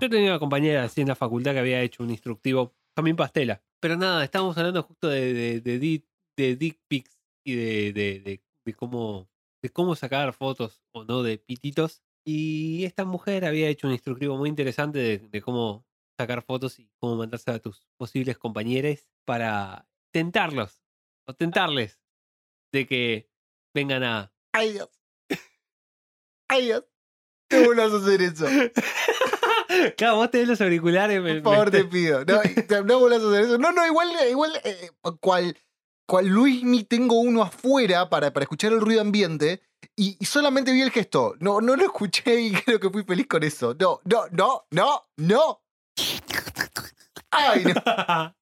Yo tenía una compañera así en la facultad que había hecho un instructivo, también pastela. Pero nada, estábamos hablando justo de, de, de, di- de dick pics y de, de, de- cómo, de cómo sacar fotos o no de pititos. Y esta mujer había hecho un instructivo muy interesante de, cómo sacar fotos y cómo mandarse a tus posibles compañeros para tentarlos o tentarles de que vengan a... ¡Ay, Dios! ¡Ay, Dios! No vuelvas a hacer eso. claro, vos tenés los auriculares. me- Por favor, me- te pido. No, no vuelvas a hacer eso. No, no, igual, igual eh, cual, cual Luismi tengo uno afuera para, para escuchar el ruido ambiente y, y solamente vi el gesto. No, no lo escuché y creo que fui feliz con eso. No, no, no, no, no. Ay, no.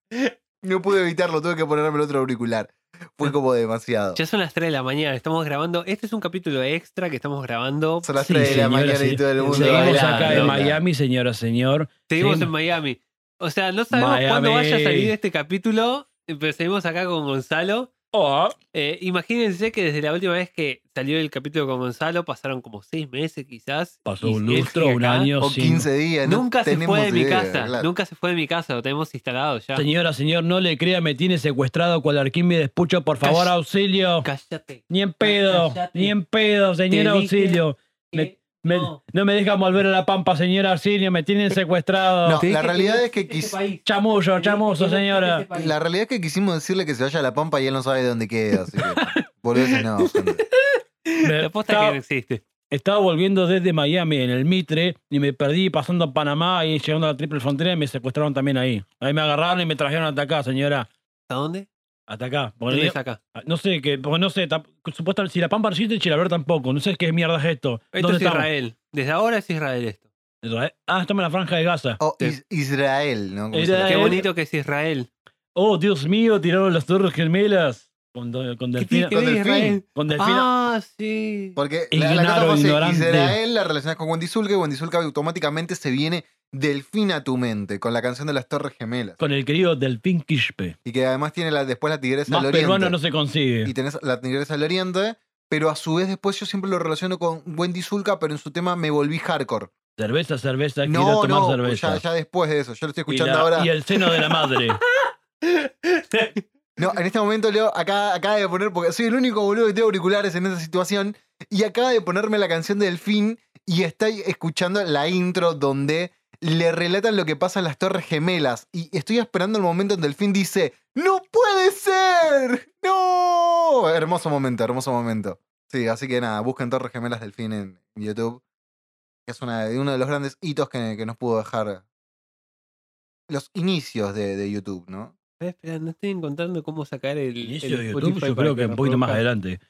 No pude evitarlo, tuve que ponerme el otro auricular. Fue como demasiado. Ya son las 3 de la mañana, estamos grabando. Este es un capítulo extra que estamos grabando. Son las Sí, 3 de la señora, mañana y todo el mundo. Seguimos acá en. Miami, señora, señor. Seguimos Sí. en Miami. O sea, no sabemos cuándo Miami. vaya a salir este capítulo, pero seguimos acá con Gonzalo. Oh, Eh, imagínense que desde la última vez que salió el capítulo con Gonzalo pasaron como 6 meses quizás. pasó un lustro, un año. O sin- 15 días. no Nunca se fue de mi casa. claro. Nunca se fue de mi casa, lo tenemos instalado ya. Señora, señor, no le crea, me tiene secuestrado cual Arquímedes Pucho, por favor, auxilio. Cállate. Ni en pedo, Cállate. ni en pedo, señor, auxilio. Me- Me- no. no me dejan volver a la pampa, señora, auxilio, me tienen secuestrado. No, la realidad es que quis- este país. Chamullo, Te dije chamuzo, que no señora. este. La realidad es que quisimos decirle que se vaya a la pampa y él no sabe de dónde queda. Así que, boludeces no. Me- La posta estaba, que no existe. estaba volviendo desde Miami en el Mitre y me perdí pasando a Panamá y llegando a la triple frontera y me secuestraron también ahí. Ahí me agarraron y me trajeron hasta acá, señora. ¿A dónde? Hasta acá. Porque ¿Dónde no- es acá? No sé, que, porque no sé, tap- supuestamente si la Pampa resiste, Chilaver tampoco. No sé qué mierda es esto. Esto ¿Dónde es estamos? Israel. Desde ahora es Israel esto. Israel. Ah, estamos en la franja de Gaza. O Sí. Is- Israel, ¿no? Israel. Qué bonito que es Israel. Oh, Dios mío, tiraron las torres gemelas. Con, con ¿Qué Delfina. con. Israel? Con Delfina. Ah, sí. Porque la, la cosa. Israel la relacionas con Wendy Zulka y Wendy Zulka automáticamente se viene Delfín a tu mente con la canción de las Torres Gemelas. Con el querido Delfín Quispe. Y que además tiene la, después la Tigresa Más al Oriente. peruano no se consigue. Y tenés la Tigresa al Oriente, pero a su vez después yo siempre lo relaciono con Wendy Zulka, pero en su tema me volví hardcore. Cerveza, cerveza, quiero No, tomar no, cerveza. ya, ya después de eso. Yo lo estoy y, escuchando la- ahora. y el seno de la madre. No, en este momento Leo acá acaba de poner, porque soy el único boludo que tiene auriculares en esa situación, y acaba de ponerme la canción de Delfín y está escuchando la intro donde le relatan lo que pasa en las Torres Gemelas. Y estoy esperando el momento en Delfín dice, ¡No puede ser! ¡No! Hermoso momento, hermoso momento. Sí, así que nada, busquen Torres Gemelas Delfín en YouTube. Que es una, uno de los grandes hitos que, que nos pudo dejar los inicios de, de YouTube, ¿no? Espera, espera, no estoy encontrando cómo sacar el. Inicio el de YouTube, Spotify yo creo que un poquito más adelante.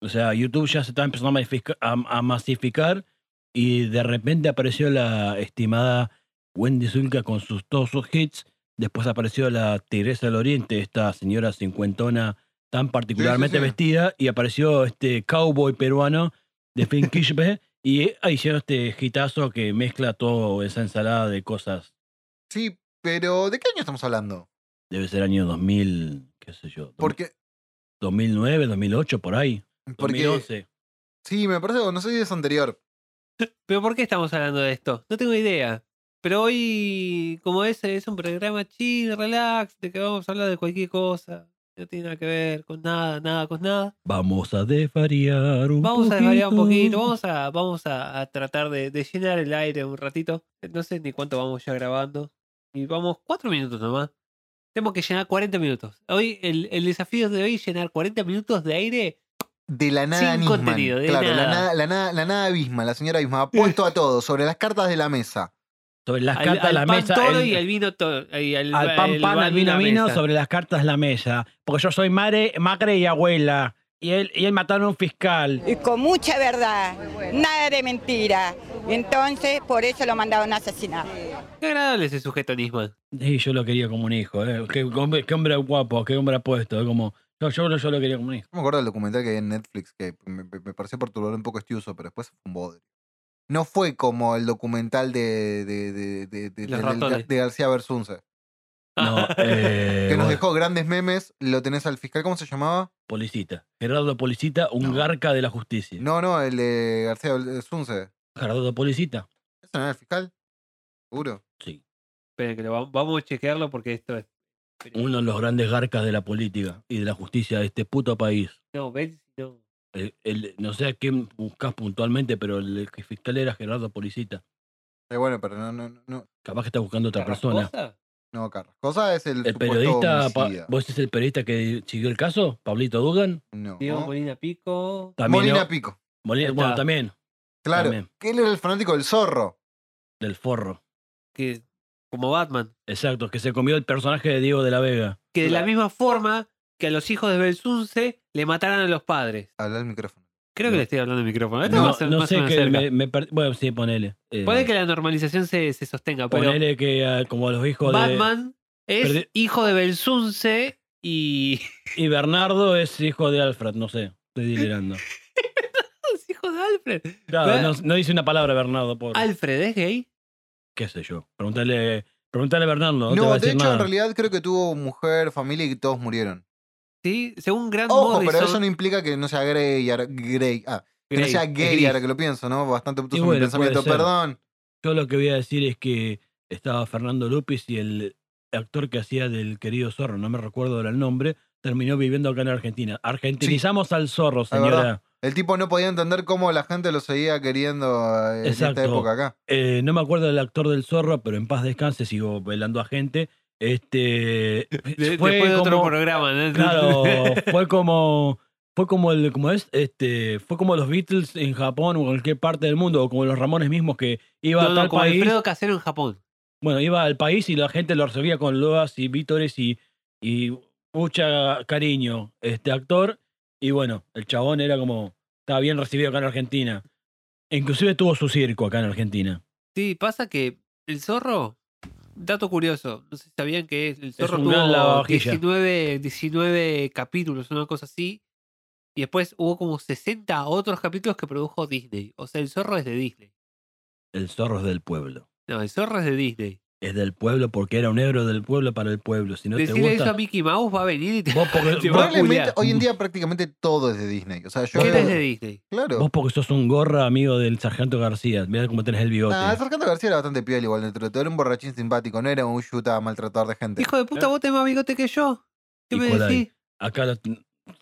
O sea, YouTube ya se está empezando a masifica- a, a masificar y de repente apareció la estimada Wendy Zulka con sus, todos sus hits. Después apareció la Tigresa del Oriente, esta señora cincuentona tan particularmente sí. vestida. Y apareció este cowboy peruano de Finn Kishbe. y ahí hicieron este hitazo que mezcla toda esa ensalada de cosas. Sí, pero ¿de qué año estamos hablando? Debe ser año 2000, qué sé yo. Porque, 2009, 2008, por ahí. porque 2011. sí, me parece, no sé si es anterior. Pero ¿por qué estamos hablando de esto? No tengo idea. Pero hoy, como ese es un programa chill, relax, de que vamos a hablar de cualquier cosa. No tiene nada que ver con nada, nada con nada. Vamos a desvariar un Vamos a desvariar un poquito, poquito. vamos a, vamos a, a tratar de, de llenar el aire un ratito. No sé ni cuánto vamos ya grabando. Y vamos cuatro minutos nomás. Tenemos que llenar 40 minutos. Hoy, el, el desafío de hoy es llenar 40 minutos de aire. De la nada Sin Nisman. contenido, de claro, La, nada. la, nada, la nada Bisma, la señora Bisma, ha puesto a todo sobre las cartas de la mesa. Sobre las Al, cartas al la pan mesa. todo el- y al vino todo. y al, al pan pan, al vino vino, mesa. sobre las cartas la mesa. Porque yo soy madre, madre y abuela. Y él, y él mataron a un fiscal. y con mucha verdad, nada de mentira. Entonces, por eso lo mandaron a asesinar. Qué agradable ese sujeto Nisman. Y yo lo quería como un hijo. ¿eh? Qué, hombre, qué hombre guapo, qué hombre apuesto. ¿eh? Como, yo, yo, yo lo quería como un hijo. Yo me acuerdo del documental que hay en Netflix que me, me- me pareció perturbador un poco estiuso, pero después fue un bodrio. No fue como el documental de, de, de, de, de- Los del- ratones. de García Bersunce, No, eh, que nos bueno, dejó grandes memes. Lo tenés al fiscal, ¿cómo se llamaba? Policita. Gerardo Policita, un No. garca de la justicia. No, no, el de García Bersunce. Gerardo Policita. ¿Ese no era el fiscal? ¿Seguro? Sí. Esperen que lo vamos, vamos a chequearlo porque esto es. Uno de los grandes garcas de la política y de la justicia de este puto país. No, ven, no. El- el- no sé a quién buscas puntualmente, pero el fiscal era Gerardo Policita. Eh, bueno, pero no, no, no, no, Capaz que está buscando otra persona. No Carrascosa es el, El periodista, Pa-. ¿vos es el periodista que siguió el caso? ¿Pablito Dugan? No. Diego Molina Pico. También, Molina ¿no? Pico. Molina- bueno, también, Claro, También. que él era el fanático del zorro. del forro. Que, como Batman. Exacto, que se comió el personaje de Diego de la Vega. Que de la misma forma que a los hijos de Belsunce le mataran a los padres. Habla al micrófono. Creo que No. le estoy hablando del micrófono. Esto No, va a ser no más o sé que cerca. me, me per- Bueno, sí, ponele. Eh, Puede que la normalización se, se sostenga, pero ponele que ah, como los hijos de... Batman es Perdi- hijo de Belsunce y. Y Bernardo es hijo de Alfred, no sé. Estoy delirando. es hijo de Alfred. Claro, no dice una palabra Bernardo, pobre. ¿Alfred es gay? ¿Qué sé yo? Pregúntale, pregúntale a Bernardo, no, te va No, a de decir hecho, nada. en realidad creo que tuvo mujer, familia y todos murieron. Sí, según Grant Ojo, Morrison. pero eso no implica que no sea gay, ahora- gay, ah, que no Grey, sea gay gris. ahora que lo pienso, ¿no? Bastante obtuso mi bueno, pensamiento, perdón. Yo lo que voy a decir es que estaba Fernando Lupis y el actor que hacía del querido zorro, no me recuerdo ahora el nombre, terminó viviendo acá en Argentina. Argentinizamos al zorro, verdad. señora. El tipo no podía entender cómo la gente lo seguía queriendo eh, en Exacto. esta época acá. Eh, no me acuerdo del actor del zorro, pero en paz descanse, sigo velando a gente. Este De- fue después de otro como- programa, ¿no? Claro, fue como fue como el como es este fue como los Beatles en Japón o en cualquier parte del mundo o como los Ramones mismos que iba No, a no, tal como país Alfredo Casero en Japón. bueno iba al país y la gente lo recibía con loas y vítores y y mucha cariño este actor y bueno el chabón era como estaba bien recibido acá en Argentina E inclusive tuvo su circo acá en Argentina Sí, pasa que el zorro, dato curioso, no sé si sabían que el zorro gran tuvo lavavajilla. 19, 19 capítulos, una cosa así. Y después hubo como 60 otros capítulos que produjo Disney. O sea, el zorro es de Disney. el zorro es del pueblo No, el zorro es de Disney. Es del pueblo porque era un héroe del pueblo para el pueblo si no te Decirle eso gusta a Mickey Mouse va a venir y te, vos porque, te va a hoy en día prácticamente todo es de Disney. O sea, yo. ¿Quién es de Disney? Claro. Vos porque sos un gorra amigo del sargento García. Mirá cómo tenés el bigote. Nah, el Sargento García era bastante piel igual dentro de todo. Era un borrachín simpático, no era un yuta maltratador de gente. Hijo de puta, vos tenés más bigote que yo. ¿Qué me decís? Acá lo-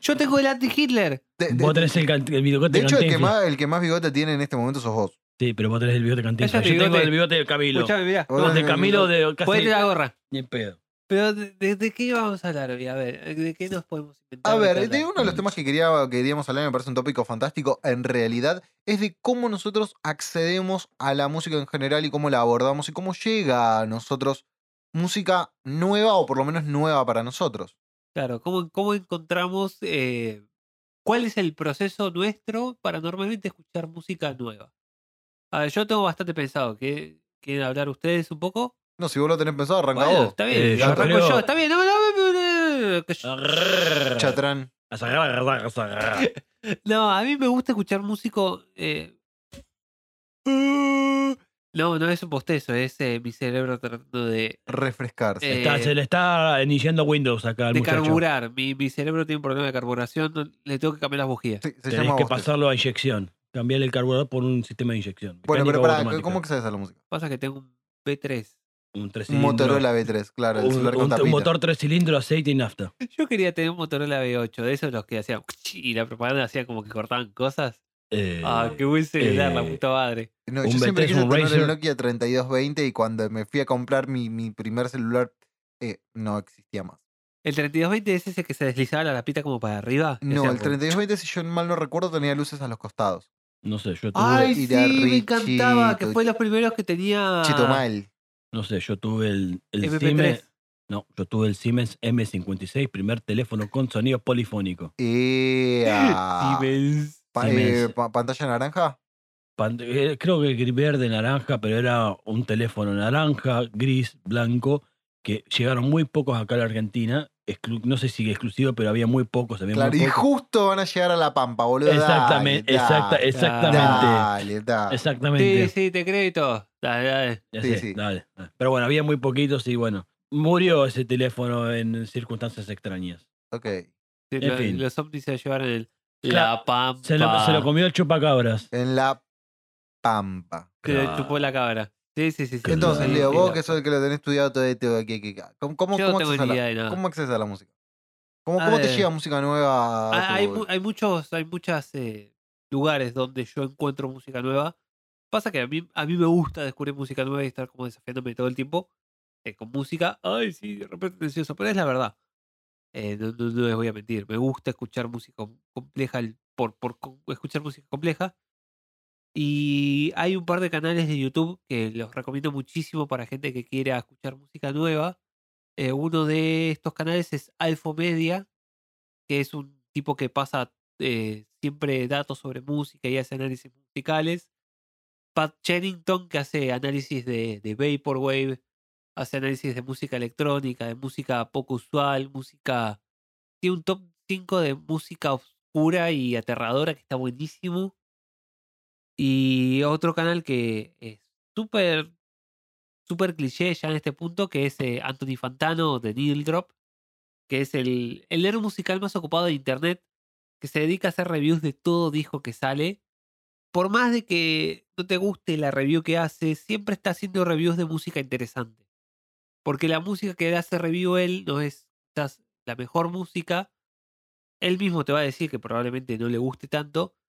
Yo tengo el anti-Hitler. De, de- vos tenés el, el bigote de hecho, el que, más, el que más bigote tiene en este momento sos vos. Sí, pero vos tenés el bigote. Cállate, Yo tengo bigote. el bigote de Camilo. Escuchame, mirá. Vos de Camilo de casi Ponete la gorra. ni en pedo. Pero, ¿de, de- de qué vamos a hablar hoy? A ver, ¿de qué nos podemos inventar? A ver, de uno de los temas que quería, queríamos hablar, me parece un tópico fantástico, en realidad, es de cómo nosotros accedemos a la música en general y cómo la abordamos y cómo llega a nosotros música nueva o por lo menos nueva para nosotros. Claro, ¿cómo, cómo encontramos eh, cuál es el proceso nuestro para normalmente escuchar música nueva? A ver, yo tengo bastante pensado. ¿qué- ¿Quieren hablar ustedes un poco? No, si vos lo tenés pensado, arranca Bueno, vos. está bien, Eh, yo arranco creo- yo, está bien. No, no, no, no, no, que yo- Chatrán. No, a mí me gusta escuchar músico. eh, No, no es un postezo, es eh, mi cerebro tratando de, Refrescarse. Eh, Está- se le está iniciando Windows acá al de muchacho. carburar. Mi, mi cerebro tiene un problema de carburación, no- le tengo que cambiar las bujías. Sí, se Tenés llama que pasarlo a inyección. Cambiar el carburador por un sistema de inyección. Bueno, pero automática. ¿cómo accedes a la música? Pasa que tengo un B3. Un, tres Un Motorola B3, claro, el un, celular con un- un motor tres cilindros, aceite y nafta. Yo quería tener un Motorola B8, de esos los que hacían y la propaganda hacía como que cortaban cosas. Eh, Ah, qué buen celular, la eh, puta madre. No, un yo siempre B3, quise un tener el Razer. Nokia 3220 y cuando me fui a comprar mi, mi primer celular eh, no existía más. ¿El 3220 es ese que se deslizaba la lapita como para arriba? No, el como- 3220, si yo mal no recuerdo, tenía luces a los costados. No sé, yo tuve, Ay, sí, de me encantaba, que fue los primeros que tenía Chito mal. no sé, yo tuve el, el MP3. Siemens, no, yo tuve el Siemens M56, primer teléfono con sonido polifónico. Ea. Siemens. Pa- Siemens. eh, pa- ¿Pantalla naranja? Pan- eh, Creo que gris, verde, naranja, pero era un teléfono naranja, gris, blanco, que llegaron muy pocos acá a la Argentina. Exclu- no sé si exclusivo, pero había muy pocos. Había Claro, muy y pocos. justo van a llegar a la pampa, boludo. Exactamente, Dale, exacta- dale, exactamente. Dale, dale. Exactamente. Sí, sí, te crédito. Dale, dale. Ya Sí, sé, sí. dale, dale. Pero bueno, había muy poquitos y bueno, murió ese teléfono en circunstancias extrañas. Ok. Sí, En lo- fin. Los ovnis se llevaron el, Claro, la pampa. Se lo, se lo comió el chupacabras. En la pampa. Se le Claro. chupó la cabra. Sí, sí, sí. sí. Entonces, Sí, Leo, sí, vos que sos el que lo tenés estudiado todo esto aquí. ¿Cómo, cómo, Yo cómo tengo accesas a idea la, de nada. ¿Cómo accesas a la música? ¿Cómo, te llega música nueva? a Ah, hay, tu- hay muchos, hay muchas eh, lugares donde yo encuentro música nueva. Pasa que a mí, a mí me gusta descubrir música nueva y estar como desafiándome todo el tiempo eh, con música. Ay, sí, de repente precioso, pero es la verdad. Eh, no, no- no les voy a mentir. Me gusta escuchar música com- compleja por, escuchar música compleja. Y hay un par de canales de YouTube que los recomiendo muchísimo para gente que quiera escuchar música nueva. Eh, uno de estos canales es Alpho Media, que es un tipo que pasa eh, siempre datos sobre música y hace análisis musicales. Pat Chennington, que hace análisis de, de Vaporwave, hace análisis de música electrónica, de música poco usual, música. Tiene un top 5 de música oscura y aterradora que está buenísimo. Y otro canal que es súper, súper cliché ya en este punto, que es eh, Anthony Fantano de Needle Drop, que es el, el musical más ocupado de internet, que se dedica a hacer reviews de todo disco que sale. Por más de que no te guste la review que hace, siempre está haciendo reviews de música interesante. Porque la música que hace review él no es la mejor música. Él mismo te va a decir que probablemente no le guste tanto.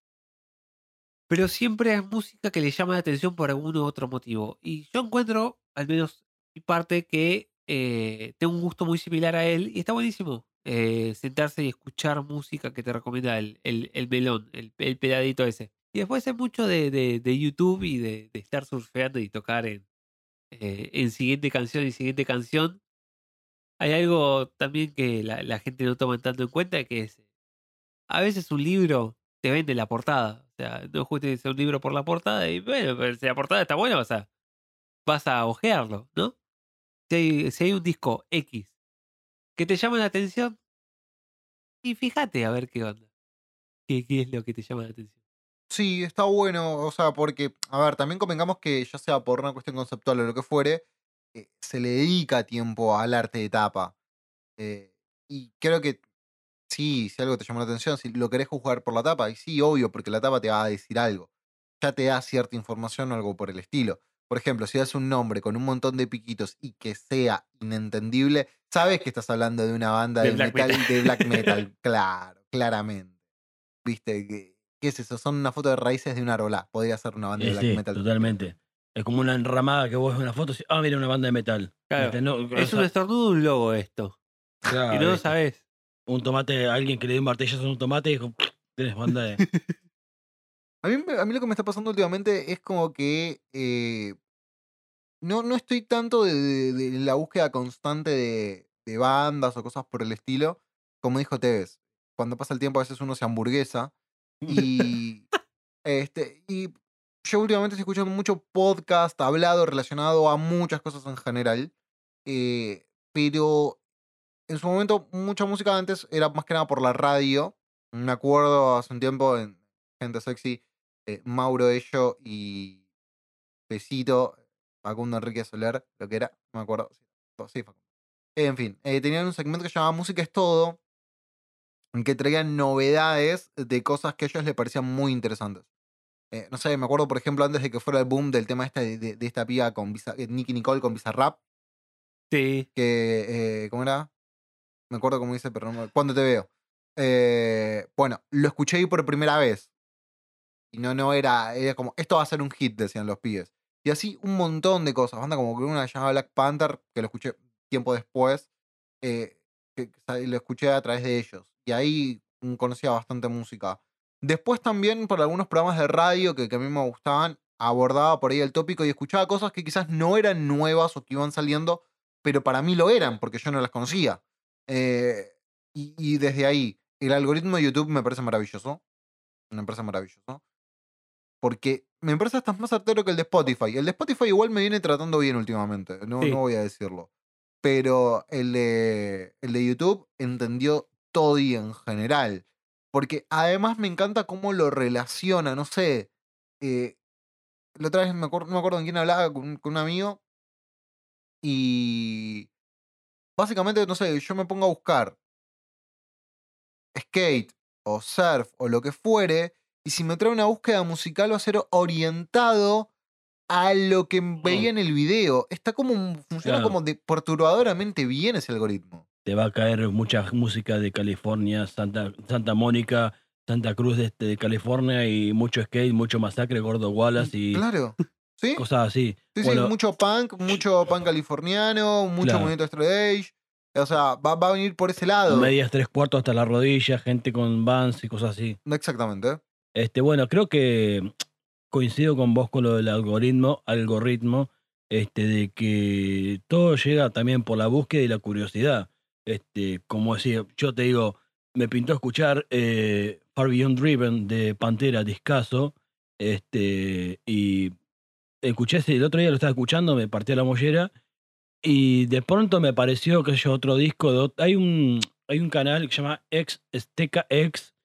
Pero siempre es música que le llama la atención por algún otro motivo. Y yo encuentro, al menos mi parte, que eh, tengo un gusto muy similar a él y está buenísimo eh, sentarse y escuchar música que te recomienda el, el, el melón, el, el peladito ese. Y después hay mucho de, de, YouTube y de, de estar surfeando y tocar en, eh, en siguiente canción y siguiente canción. Hay algo también que la, la gente no toma tanto en cuenta, que es, a veces un libro te vende la portada. Sea, no juzgues un libro por la portada y bueno, si la portada está buena, vas a, vas a ojearlo, ¿no? Si hay, si hay un disco X que te llama la atención, y fíjate a ver qué onda. ¿Qué, qué es lo que te llama la atención? Sí, está bueno, o sea, porque, a ver, también convengamos que ya sea por una cuestión conceptual o lo que fuere, eh, se le dedica tiempo al arte de tapa. Eh, y creo que sí, si algo te llama la atención, si lo querés jugar por la tapa, y sí, obvio, porque la tapa te va a decir algo. Ya te da cierta información o algo por el estilo. Por ejemplo, si das un nombre con un montón de piquitos y que sea inentendible, sabes que estás hablando de una banda De de, black metal, metal. de black metal, claro, claramente. ¿Viste? ¿Qué, ¿Qué es eso? Son una foto de raíces de una rola. Podría ser una banda de black sí, metal. totalmente. Es como una enramada que vos ves una foto y ah, mira, una banda de metal. Claro, no, Es un estornudo un logo esto. claro, y no lo sabes. Un tomate, alguien que le dio un martillazo a un tomate y dijo, tenés banda de. A mí, a mí lo que me está pasando últimamente es como que eh, no, no estoy tanto de, de- de la búsqueda constante de, de bandas o cosas por el estilo. Como dijo Tevez, cuando pasa el tiempo a veces uno se hamburguesa. Y, este, y yo últimamente estoy escuchando mucho podcast hablado relacionado a muchas cosas en general. eh, pero en su momento mucha música antes era más que nada por la radio. Me acuerdo hace un tiempo en Gente Sexy, eh, Mauro Ello y Pesito, Facundo Enrique Soler, lo que era, no me acuerdo. Sí, Facundo. En fin, eh, tenían un segmento que se llamaba Música es todo, en que traían novedades de cosas que a ellos les parecían muy interesantes. Eh, no sé, me acuerdo, por ejemplo, antes de que fuera el boom del tema este de, de- de esta piba con Nicki Nicole con Bizarrap, Sí. que, ¿cómo era? Me acuerdo cómo dice, pero no me... ¿Cuándo te veo? Eh, bueno, lo escuché ahí por primera vez. Y no, no era, era como, esto va a ser un hit, decían los pibes. Y así un montón de cosas. Banda como que una que se llama Black Panther, que lo escuché tiempo después, eh, que, lo escuché a través de ellos. Y ahí conocía bastante música. Después también por algunos programas de radio que, que a mí me gustaban, abordaba por ahí el tópico y escuchaba cosas que quizás no eran nuevas o que iban saliendo, pero para mí lo eran, porque yo no las conocía. Eh, y, y desde ahí, el algoritmo de YouTube me parece maravilloso. Me parece maravilloso. Porque me parece hasta más certero que el de Spotify. El de Spotify igual me viene tratando bien últimamente, no, Sí. no voy a decirlo. Pero el de, el de YouTube entendió todo y en general. Porque además me encanta cómo lo relaciona, no sé. eh, la otra vez me acuerdo, no me acuerdo con quién hablaba, con, con un amigo. Y básicamente, no sé, yo me pongo a buscar skate o surf o lo que fuere. Y si me trae una búsqueda musical va a ser orientado a lo que veía en el video. Está como, un- funciona Claro. como de perturbadoramente bien ese algoritmo. Te va a caer mucha música de California, Santa, Santa Mónica, Santa Cruz de, este- de California y mucho skate, mucho masacre, Gordo Wallace y Claro. ¿Sí? cosas así. Sí, Bueno, sí, mucho punk, mucho punk californiano, mucho Claro. movimiento straight edge. O sea, va, va a venir por ese lado. medias tres cuartos hasta la rodilla, gente con vans y cosas así. Exactamente. Este, bueno, creo que coincido con vos con lo del algoritmo, algoritmo, este, de que todo llega también por la búsqueda y la curiosidad. Este, como decía, yo te digo, me pintó escuchar eh, Far Beyond Driven de Pantera Discaso, este, y escuché ese, el otro día lo estaba escuchando, me partí la mollera, y de pronto me apareció que yo otro disco hay un hay un canal que se llama X Esteca X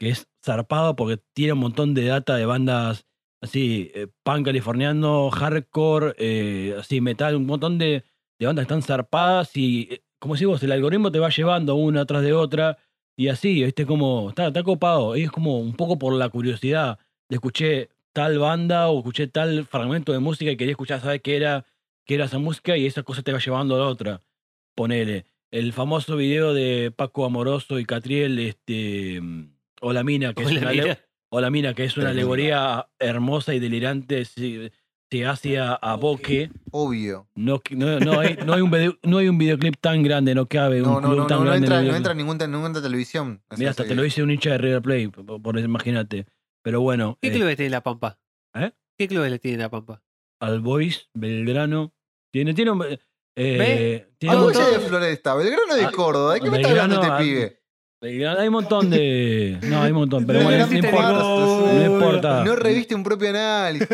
que es zarpado porque tiene un montón de data de bandas así eh, punk californiano, hardcore, eh, así metal, un montón de, de bandas que están zarpadas y eh, como decimos, el algoritmo te va llevando una atrás de otra y así, viste como está, está copado, y es como un poco por la curiosidad. De escuché tal banda o escuché tal fragmento de música y quería escuchar, saber qué era que era esa música y esa cosa te va llevando a la otra. Ponele. El famoso video de Paco Amoroso y Catriel, este. mm, Hola Mina, que es una, mira. ale- Hola Mina, que es una alegoría hermosa y delirante si- se hace a, a Boque. Obvio. No, no, no, hay, no, hay un video- no hay un videoclip tan grande, no cabe No, un no, club no, tan no, no grande. en entra, el no entra en ninguna, ninguna televisión. Mira, hasta sí. te lo dice un hincha de River Play, por, por eso imagínate. Pero bueno, ¿Qué eh, clubes tiene La Pampa? ¿Eh? ¿Qué clubes le tiene La Pampa? Al Boys, Belgrano. Tiene, tiene un. eh, ¿Ve? tiene un montón- de Floresta, Belgrano de Ah, Córdoba. ¿De qué me está Belgrano, hablando este pibe? Belgrano, hay un montón de. No, hay un montón, pero No, bueno, no importa. No importa. No reviste un propio análisis.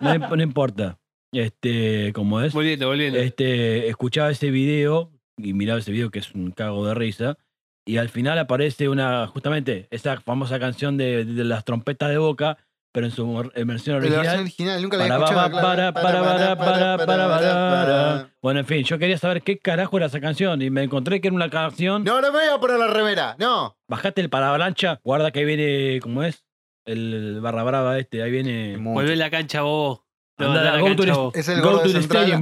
No, no importa. Este, como es. Volviendo, volviendo. Este, escuchaba ese video y miraba ese video que es un cago de risa. Y al final aparece una, justamente, esa famosa canción de, de las trompetas de boca, pero en su en versión La versión original. original, nunca la había Para, escuchado. para, para, para, para, para, para, para. para. Bueno, en fin, yo quería saber qué carajo era esa canción y me encontré que era una canción. No, no me voy a poner la remera. No. Bajate el parablancha, guarda que ahí viene, ¿cómo es? El barra brava este, ahí viene. Volvé a la cancha, bobo. Anda, go to. Es el Go to de the stadium,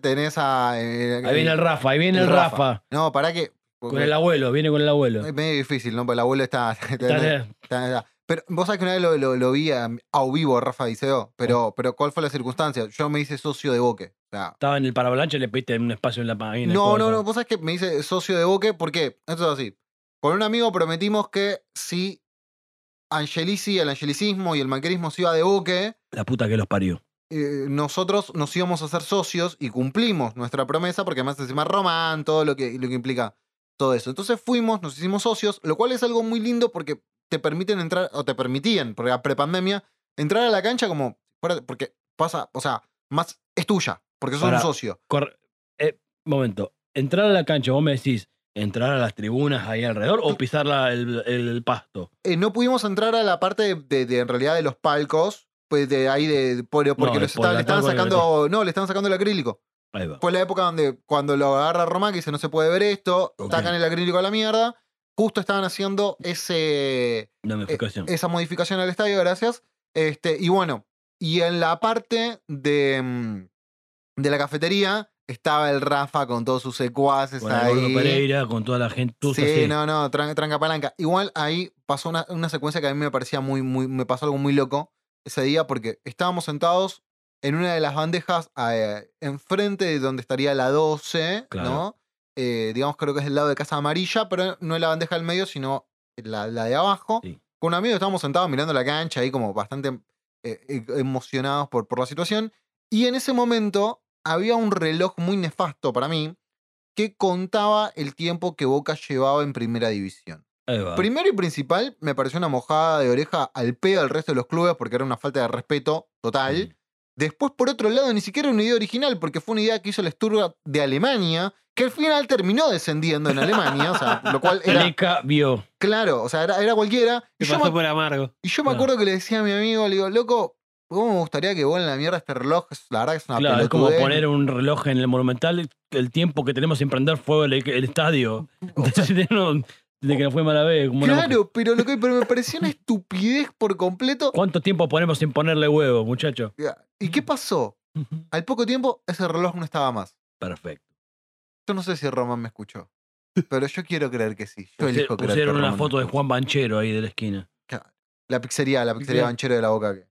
tenés a. eh, Ahí viene el Rafa, ahí viene el, Rafa. No, para que. Con el abuelo, viene con el abuelo. Es medio difícil, ¿no? Porque el abuelo está. Pero vos sabés que una vez lo, lo- lo vi a, a vivo, Rafa Diceo. Pero, pero ¿cuál fue la circunstancia? Yo me hice socio de Boque. O sea, Estaba en el parablancha y le pediste un espacio en la página. no, no, no. Vos sabés que me hice socio de Boque. ¿Por qué? Esto es así. Con un amigo prometimos que si Angelici, el angelicismo y el manquerismo se iba de Boque, La puta que los parió. eh, nosotros nos íbamos a hacer socios y cumplimos nuestra promesa, porque además encima Román, todo lo que, lo que implica todo eso. Entonces fuimos, nos hicimos socios, lo cual es algo muy lindo porque te permiten entrar, o te permitían, porque a prepandemia, entrar a la cancha como, porque pasa, o sea, más es tuya, porque sos un socio. Cor- eh, momento. Entrar a la cancha, vos me decís, entrar a las tribunas ahí alrededor o pisar la- el, el pasto. Eh, no pudimos entrar a la parte de, de- de, en realidad de los palcos, pues de ahí de, por- porque No, los por le estaban sacando, no, le estaban sacando el acrílico. Ahí va. Fue la época donde cuando lo agarra Roma, que dice no se puede ver esto, Ok. sacan el acrílico a la mierda. Justo estaban haciendo ese, eh, modificación. esa modificación al estadio, gracias. Este, y bueno, y en la parte de, mm, de la cafetería estaba el Rafa con todos sus secuaces con ahí. Pereira, con toda la gente. Sí, no, no, tran- tranca palanca. Igual ahí pasó una, una secuencia que a mí me parecía muy, muy, me pasó algo muy loco ese día porque estábamos sentados en una de las bandejas eh, enfrente de donde estaría la 12, Claro. ¿no? Eh, digamos, creo que es del lado de Casa Amarilla, pero no es la bandeja del medio, sino la, la de abajo. Sí. con un amigo, estábamos sentados mirando la cancha ahí como bastante eh, eh, emocionados por, por la situación. Y en ese momento había un reloj muy nefasto para mí que contaba el tiempo que Boca llevaba en primera división. Primero y principal, me pareció una mojada de oreja al pedo al resto de los clubes porque era una falta de respeto total. Mm. Después, por otro lado, ni siquiera una idea original porque fue una idea que hizo el Stuttgart de Alemania, que al final terminó descendiendo en Alemania, o sea, lo cual era Leca vio. claro, o sea, era, era cualquiera. Y Se yo, pasó me, por amargo. y yo me acuerdo que le decía a mi amigo, le digo, loco, ¿cómo me gustaría que vuelen la mierda este reloj? La verdad que es una Claro, es como pelotudez". poner un reloj en el Monumental, el tiempo que tenemos sin prender fuego el, el estadio. Entonces, de, no- de que nos fue mala vez. como una- Claro, pero, lo que, pero me pareció una estupidez por completo. ¿Cuánto tiempo ponemos sin ponerle huevo, muchacho? ¿Y qué pasó? Al poco tiempo, ese reloj no estaba más. Perfecto. Yo no sé si Román me escuchó, pero yo quiero creer que sí. Yo elijo creer que pusieron una Román foto de. Juan Banchero ahí de la esquina. La pizzería, la pizzería. Banchero de la Boca. Que,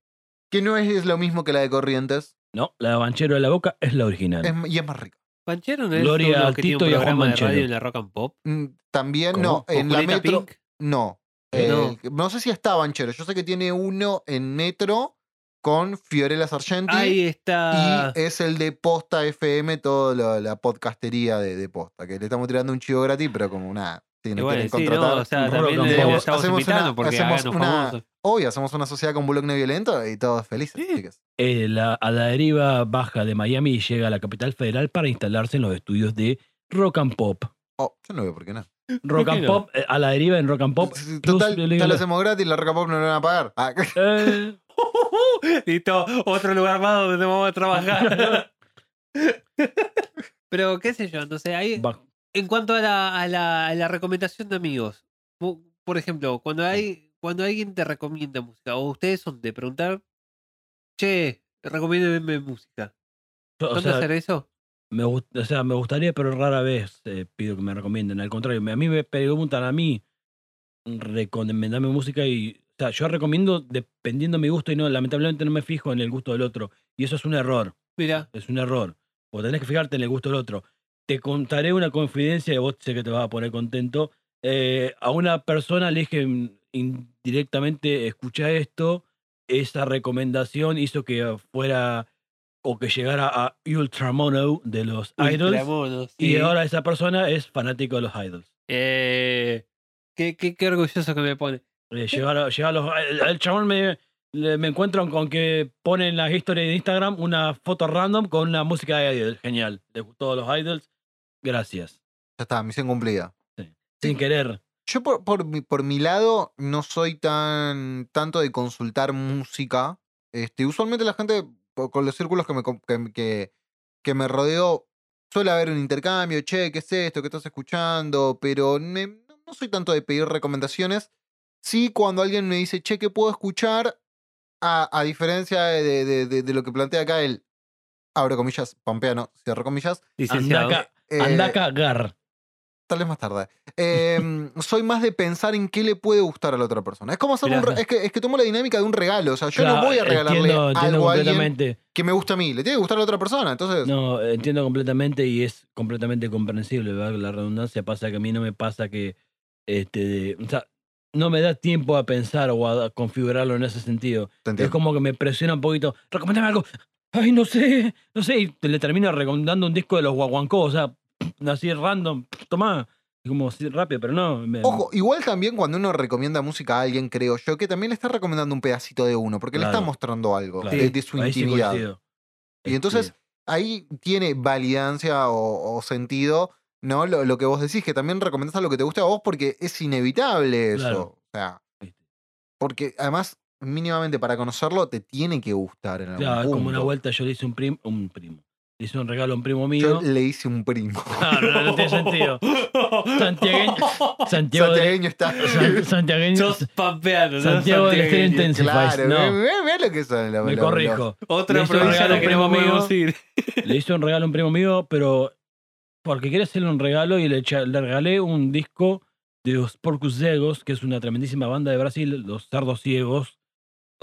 que no es lo mismo que la de Corrientes No, la de Banchero de la Boca es la original. es y es más rica. Panchero no es Gloria que tiene un Tito y a Juan programa de Banchero. radio en la Rock and Pop. Mm, También, ¿Cómo? no, ¿Con en la metro. Pink? No. Eh, El- no. no sé si está Banchero. Yo sé que tiene uno en Metro con Fiorella Sargenti. Ahí Y está. es el de Posta FM, toda la podcastería de, de Posta. Que le estamos tirando un chivo gratis, pero como nada. Si nos quieren sí, contratar. no, o sea, también Rock and Hacemos una- porque hacemos una-. Hoy hacemos una sociedad con Bullock Violento y todos felices, Sí. chicas. Eh, la- a la deriva baja de Miami y llega a la capital federal para instalarse en los estudios de Rock and Pop. Oh, yo no veo por qué no. Rock and no? Pop, eh, a la deriva en Rock and Pop. Sí, plus Total, lo hacemos gratis, la Roca Pop no lo van a pagar. Ah, Eh, Listo, otro lugar más donde vamos a trabajar. Pero qué sé yo, no sé, ahí va- en cuanto a la, a la, a la recomendación de amigos, por ejemplo, cuando hay cuando alguien te recomienda música, o ustedes son de preguntar, che, recomiéndeme música. ¿Dónde sea, hacer eso? me, o sea, me gustaría, pero rara vez eh, pido que me recomienden. Al contrario, a mí me preguntan a mí recomendarme música y. O sea, yo recomiendo dependiendo de mi gusto y no, lamentablemente no me fijo en el gusto del otro. Y eso es un error. Mira, Es un error. O tenés que fijarte en el gusto del otro. Te contaré una confidencia y vos sé que te vas a poner contento. Eh, a una persona le dije mm, indirectamente, escucha esto. Esa recomendación hizo que fuera o que llegara a Ultramono de los Idols. Ultramonos, Y sí. ahora esa persona es fanático de los Idols. Eh, qué, qué, qué orgulloso que me pone. Eh, llegar a- llegar a los, el, el chabón me, me encuentro con que pone en las historias de Instagram una foto random con una música de Idols. Genial. Le gustó los Idols. Gracias. ya está, misión cumplida. Sin querer. Yo por, por, mi, por mi lado no soy tan tanto de consultar música. Este, usualmente la gente, con los círculos que me, que, que, que me rodeo, suele haber un intercambio, che, ¿qué es esto? ¿Qué estás escuchando? Pero me- no, soy tanto de pedir recomendaciones. Sí, cuando alguien me dice, che, ¿qué puedo escuchar? A, a diferencia de, de- de- de lo que plantea acá el, abro comillas, pampeano, cierro comillas. Licenciado. Acá, eh, anda acá, Gar. Tal vez más tarde. Em, soy más de pensar en qué le puede gustar a la otra persona. Es como hacer un re- es que es que tomo la dinámica de un regalo. O sea, yo no voy a regalarle entiendo, entiendo algo a alguien completamente. que me gusta a mí. Le tiene que gustar a la otra persona. Entonces, No, entiendo completamente y es completamente comprensible, ¿verdad? La redundancia pasa que a mí no me pasa que este o sea, no me da tiempo a pensar o a, a configurarlo en ese sentido. te Es entiendo. como que me presiona un poquito, recomendame algo. Ay, no sé, no sé, y te le termino recomendando un disco de los Guaguancó, o sea, así random, tomá, y como así rápido, pero no. me- Ojo, igual también cuando uno recomienda música a alguien, creo yo, que también le está recomendando un pedacito de uno, porque le está mostrando algo claro, de, de su ahí intimidad. Y entonces, Este, ahí tiene validancia o, o sentido, ¿no? Lo, lo que vos decís, que también recomendás a lo que te guste a vos porque es inevitable eso. Claro. O sea, Viste. porque además, mínimamente para conocerlo, te tiene que gustar en algún claro, es como una punto. vuelta yo le hice un primo, un primo, le hice un regalo a un primo Yo mío. le hice un primo. No, no, no tiene sentido. Santiagueño, Santiago Santiagueño está. San- Santiagueño, Sos pampeano, ¿no? Santiago del Estero. Intensifies. Claro, no, ve, lo que son los- me los- corrijo. Otra Le hice un provincia la que no a un primo ir. Le hice un regalo a un primo mío, pero porque quería hacerle un regalo y le, echa- le regalé un disco de los Porcus Cegos, que es una tremendísima banda de Brasil, los Sardos Ciegos,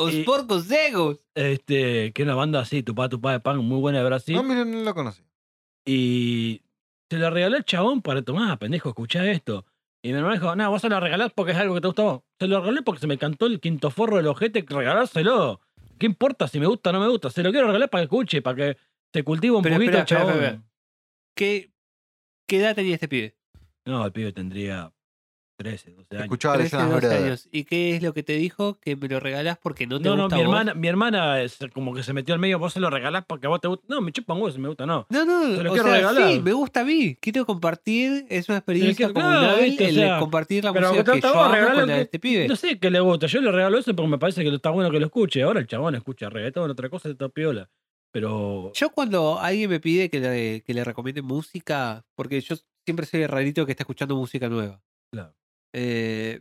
Os Y- porcos cegos. este, que es una banda así, tupá tupá de pan, muy buena de Brasil. No, mira, no lo conocí. Y se la regalé al chabón para tomar, pendejo, escuchá esto. Y mi hermano dijo, no, vos se lo regalás porque es algo que te gusta a vos. Se lo regalé porque se me cantó el quinto forro del ojete, regalárselo. ¿Qué importa si me gusta o no me gusta? Se lo quiero regalar para que escuche, para que se cultive un Pero poquito espera, el chabón. espera, espera. ¿Qué, ¿Qué edad tenía este pibe? No, el pibe tendría 13, 12 años. Escuchaba 13, leyendas 12 Brother. años. ¿Y qué es lo que te dijo? Que me lo regalás porque no te No, no, gusta mi a vos? hermana, mi hermana es como que se metió al medio, vos se lo regalás porque a vos te gusta. No, me chupan huevos si me gusta, no. No, no, Se lo o quiero sea, regalar. sí, me gusta a mí. Quiero compartir, es una experiencia quiero- claro, comunal viste, o el sea, compartir la pero música te- que te yo regalar con la que- de este pibe. No sé qué le gusta. Yo le regalo eso porque me parece que está bueno que lo escuche. Ahora el chabón escucha reggaetón, otra cosa, está piola. Pero. Yo cuando alguien me pide que le, que le recomiende música, porque yo siempre soy el rarito que está escuchando música nueva. Claro. Eh,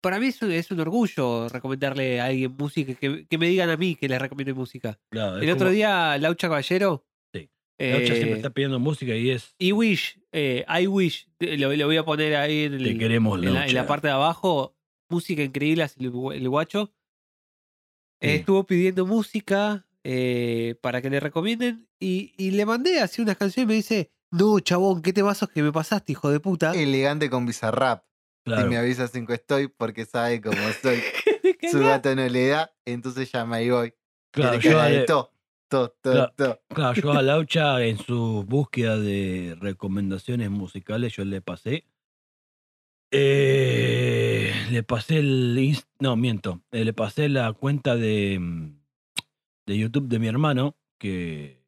para mí es un, es un orgullo recomendarle a alguien música, que, que me digan a mí que les recomiende música. El otro como- día, Laucha Caballero. Sí. eh, Laucha siempre está pidiendo música y es. I Wish, eh, I Wish, eh, lo, lo voy a poner ahí en, Te queremos, en, la, en la Laucha. parte de abajo. Música increíble, el, el guacho. Eh, Sí. Estuvo pidiendo música eh, para que le recomienden y, y le mandé así unas canciones y me dice, no, chabón, ¿qué te vasos que me pasaste, hijo de puta? Elegante con Bizarrap. Claro. Si me avisa cinco estoy porque sabe cómo soy. Me Su gato no le da, entonces llama y voy. Claro, yo to, to, to, Claro. yo a Laucha en su búsqueda de recomendaciones musicales, yo le pasé. eh, le pasé el. inst- No, miento. eh, le pasé la cuenta de, mm, de YouTube de mi hermano, que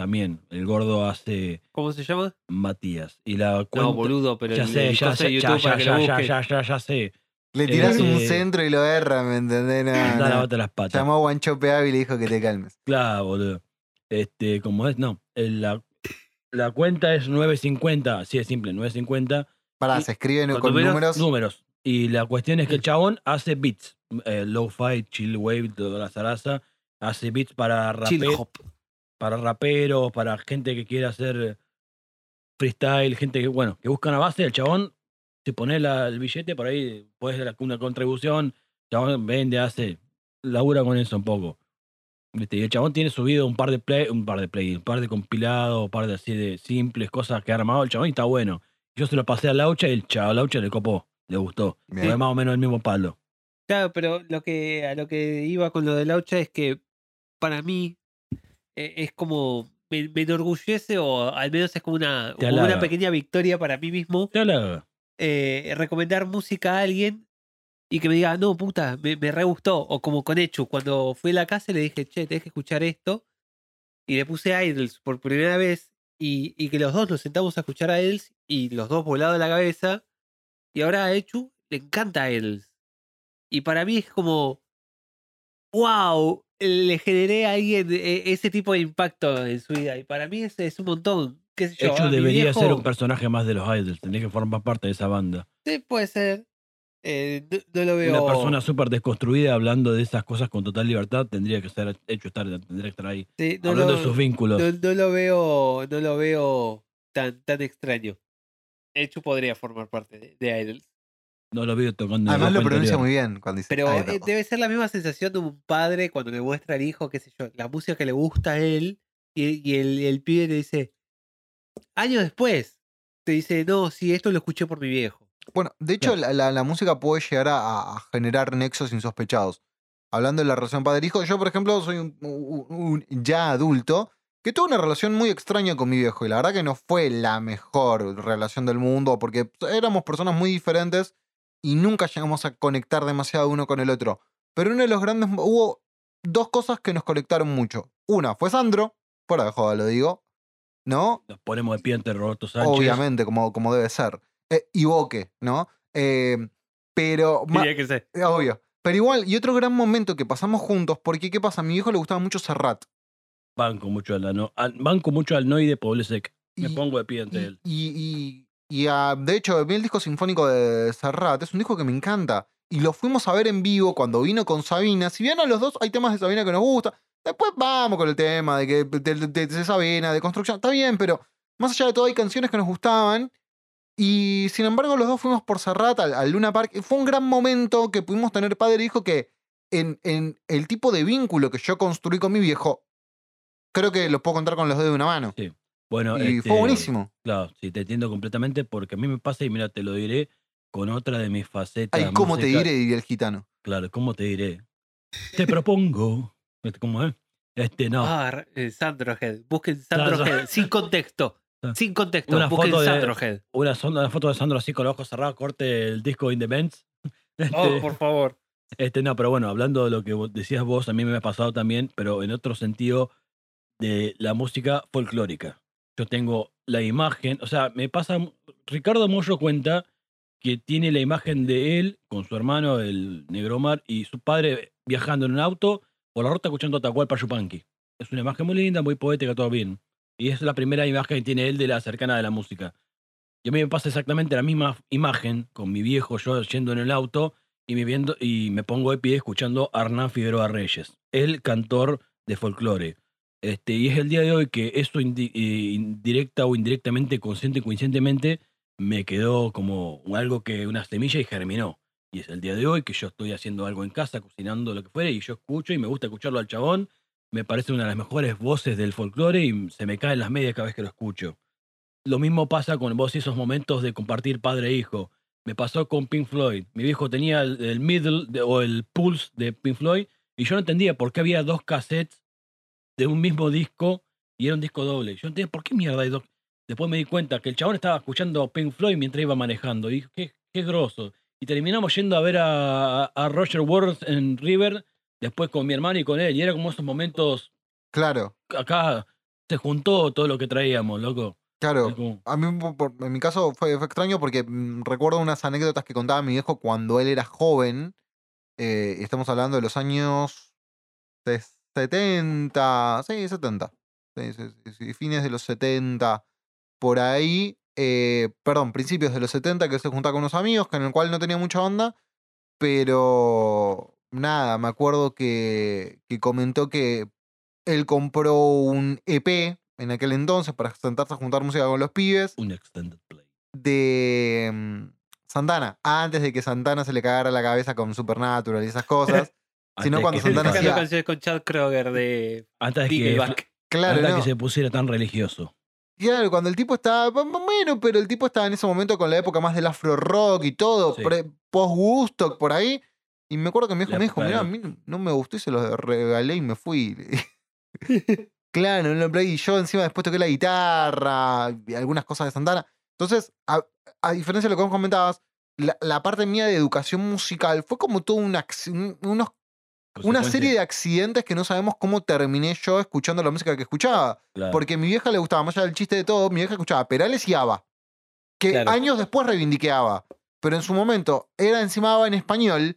también el gordo hace ¿Cómo se llama? Matías. Y la cuenta. No, boludo, pero ya el- sé, el ya coso de sé, ya, YouTube ya, que ya, lo ya, busquen. ya, ya, ya sé. Le tirás Eh, un centro y lo erra, ¿me entendés? No, Da no. lavate las patas. Llamó a Guanchope Ávila y le dijo que te calmes. Claro, boludo. Este, como es, no. el- La, la cuenta es 950, así es simple, 950 Pará, Y- se escriben con con números, números. números. Y la cuestión es que el chabón hace beats. Eh, low-fi, chill wave, toda la zaraza. Hace beats para, Chill rape- hop. Para raperos, para gente que quiera hacer freestyle, gente que, bueno, que busca una base. El chabón, si pones el billete, por ahí puedes dar una contribución. El chabón vende, hace, labura con eso un poco. ¿Viste? Y el chabón tiene subido un par de play, un par de play, un par de compilados, un par de así de simples cosas que ha armado el chabón y está bueno. Yo se lo pasé a Laucha y el chavo Laucha le copó, le gustó. Fue más o menos el mismo palo. Claro, pero lo que, a lo que iba con lo de Laucha es que para mí es como. Me, me enorgullece o al menos es como una, como una pequeña victoria para mí mismo eh, recomendar música a alguien y que me diga, no, puta, me, me re gustó. O como con Echu, cuando fui a la casa le dije, che, tenés que escuchar esto. Y le puse Idols por primera vez y, y que los dos nos sentamos a escuchar a Idols y los dos volados la cabeza. Y ahora a Echu le encanta Idols. Y para mí es como, wow, le generé a alguien eh, ese tipo de impacto en su vida. Y para mí es, es un montón. ¿Qué sé yo, Hecho debería ser un personaje más de los Idols. Tendría que formar parte de esa banda. Sí, puede ser. Eh, no, no lo veo. Una persona súper desconstruida hablando de esas cosas con total libertad tendría que ser hecho estar, tendría que estar ahí. Sí, no, hablando lo, de sus vínculos. no- no lo veo, no lo veo tan, tan extraño. Hecho podría formar parte de, de Idols. No lo veo tocando. Además lo pronuncia anterior. muy bien cuando dice Pero eh, debe ser la misma sensación de un padre cuando le muestra al hijo, qué sé yo, la música que le gusta a él y, y el, el pibe le dice, años después, te dice, no, sí, esto lo escuché por mi viejo. Bueno, de hecho, la, la- la música puede llegar a, a generar nexos insospechados. Hablando de la relación padre-hijo, yo, por ejemplo, soy un, un- un ya adulto que tuve una relación muy extraña con mi viejo. Y la verdad que no fue la mejor relación del mundo porque éramos personas muy diferentes y nunca llegamos a conectar demasiado uno con el otro. Pero uno de los grandes. Hubo dos cosas que nos conectaron mucho. Una fue Sandro, fuera de joda lo digo, ¿no? Nos ponemos de pie ante Roberto Sánchez. Obviamente, como, como debe ser. Eh, y Boque, ¿no? Eh, pero. que ser. eh, Obvio. Pero igual, y otro gran momento que pasamos juntos, porque ¿qué pasa? A mi viejo le gustaba mucho Serrat. Banco mucho al, al- banco mucho al Noide Poblesec. Me Y- pongo de pie ante Y, él. y, y- y, ah, de hecho, vi el disco sinfónico de Serrat, es un disco que me encanta. Y lo fuimos a ver en vivo cuando vino con Sabina. Si bien a los dos hay temas de Sabina que nos gustan, después vamos con el tema de que de, de- de Sabina, de construcción. Está bien, pero más allá de todo hay canciones que nos gustaban. Y sin embargo, los dos fuimos por Serrat al, Luna Park. Fue un gran momento que pudimos tener padre e hijo que en, en el tipo de vínculo que yo construí con mi viejo, creo que lo puedo contar con los dedos de una mano. Bueno, y este, fue buenísimo. Claro, sí, te entiendo completamente porque a mí me pasa y mira, te lo diré. con otra de mis facetas. Ay, ¿cómo te diré? diría el gitano. Claro, ¿cómo te diré? Te propongo. Este, ¿Cómo es? Este, no. Ah, eh, Sandro Head. Busquen Sandro Sandro- Head. Sin contexto. Sin contexto. Una Busquen foto de- Sandro Head. Una, una foto de Sandro así con los ojos cerrados, corte el disco In the Ments. Este, Oh, por favor. Este, no, pero bueno, hablando de lo que decías vos, a mí me ha pasado también, pero en otro sentido de la música folclórica. Yo tengo la imagen, o sea, me pasa, Ricardo Mollo cuenta que tiene la imagen de él con su hermano, el Negromar, y su padre viajando en un auto por la ruta escuchando Atacualpa Yupanqui. Es una imagen muy linda, muy poética, todo bien. Y es la primera imagen que tiene él de la cercana de la música. Y a mí me pasa exactamente la misma imagen con mi viejo yo yendo en el auto y me, viendo, y me pongo de pie escuchando a Hernán Figueroa Reyes, el cantor de folclore. Este, y es el día de hoy que eso indi- eh, indirecta o indirectamente, consciente o coincidentemente, me quedó como algo que una semilla y germinó. Y es el día de hoy que yo estoy haciendo algo en casa, cocinando lo que fuere, y yo escucho y me gusta escucharlo al chabón. Me parece una de las mejores voces del folclore y se me caen las medias cada vez que lo escucho. Lo mismo pasa con vos y esos momentos de compartir padre e hijo. Me pasó con Pink Floyd. Mi viejo tenía el, middle o el pulse de Pink Floyd y yo no entendía por qué había dos cassettes de un mismo disco y era un disco doble. Yo no entendía por qué mierda hay dos. Después me di cuenta que el chabón estaba escuchando Pink Floyd mientras iba manejando. Y dije, qué, qué grosso. Y terminamos yendo a ver a, a Roger Waters en River, después con mi hermano y con él. Y era como esos momentos, Claro, acá se juntó todo lo que traíamos, loco. claro. Como- A mí, por- en mi caso, fue, fue extraño porque mm, recuerdo unas anécdotas que contaba mi viejo cuando él era joven. eh, y estamos hablando de los años 70, sí, 70. sí, sí, sí, sí, fines de los 70, por ahí. eh, perdón, principios de los 70, que se juntaba con unos amigos, con el cual no tenía mucha onda. Pero nada, me acuerdo que, que comentó que él compró un EP en aquel entonces para sentarse a juntar música con los pibes un extended play. de mm, Santana, antes de que Santana se le cagara la cabeza con Supernatural y esas cosas. Si no, Antes cuando que- Santana hacía- canciones con Chad Kroger de Antes de que. Claro, antes no. que se pusiera tan religioso. Claro, cuando el tipo estaba, bueno, pero el tipo estaba en ese momento con la época más del afro rock y todo, Sí. pre- post Woodstock por ahí. Y me acuerdo que mi hijo La me dijo, mira, a mí no me gustó y se los regalé y me fui. claro, no, y yo encima después toqué la guitarra y algunas cosas de Santana. Entonces, a, a diferencia de lo que vos comentabas, la, la parte mía de educación musical fue como todo un- unos una serie de accidentes que no sabemos cómo terminé yo escuchando la música que escuchaba. Claro. Porque a mi vieja le gustaba, más allá del chiste de todo, mi vieja escuchaba Perales y ABBA. Que Claro. años después reivindiqué ABBA. Pero en su momento era encima ABBA en español.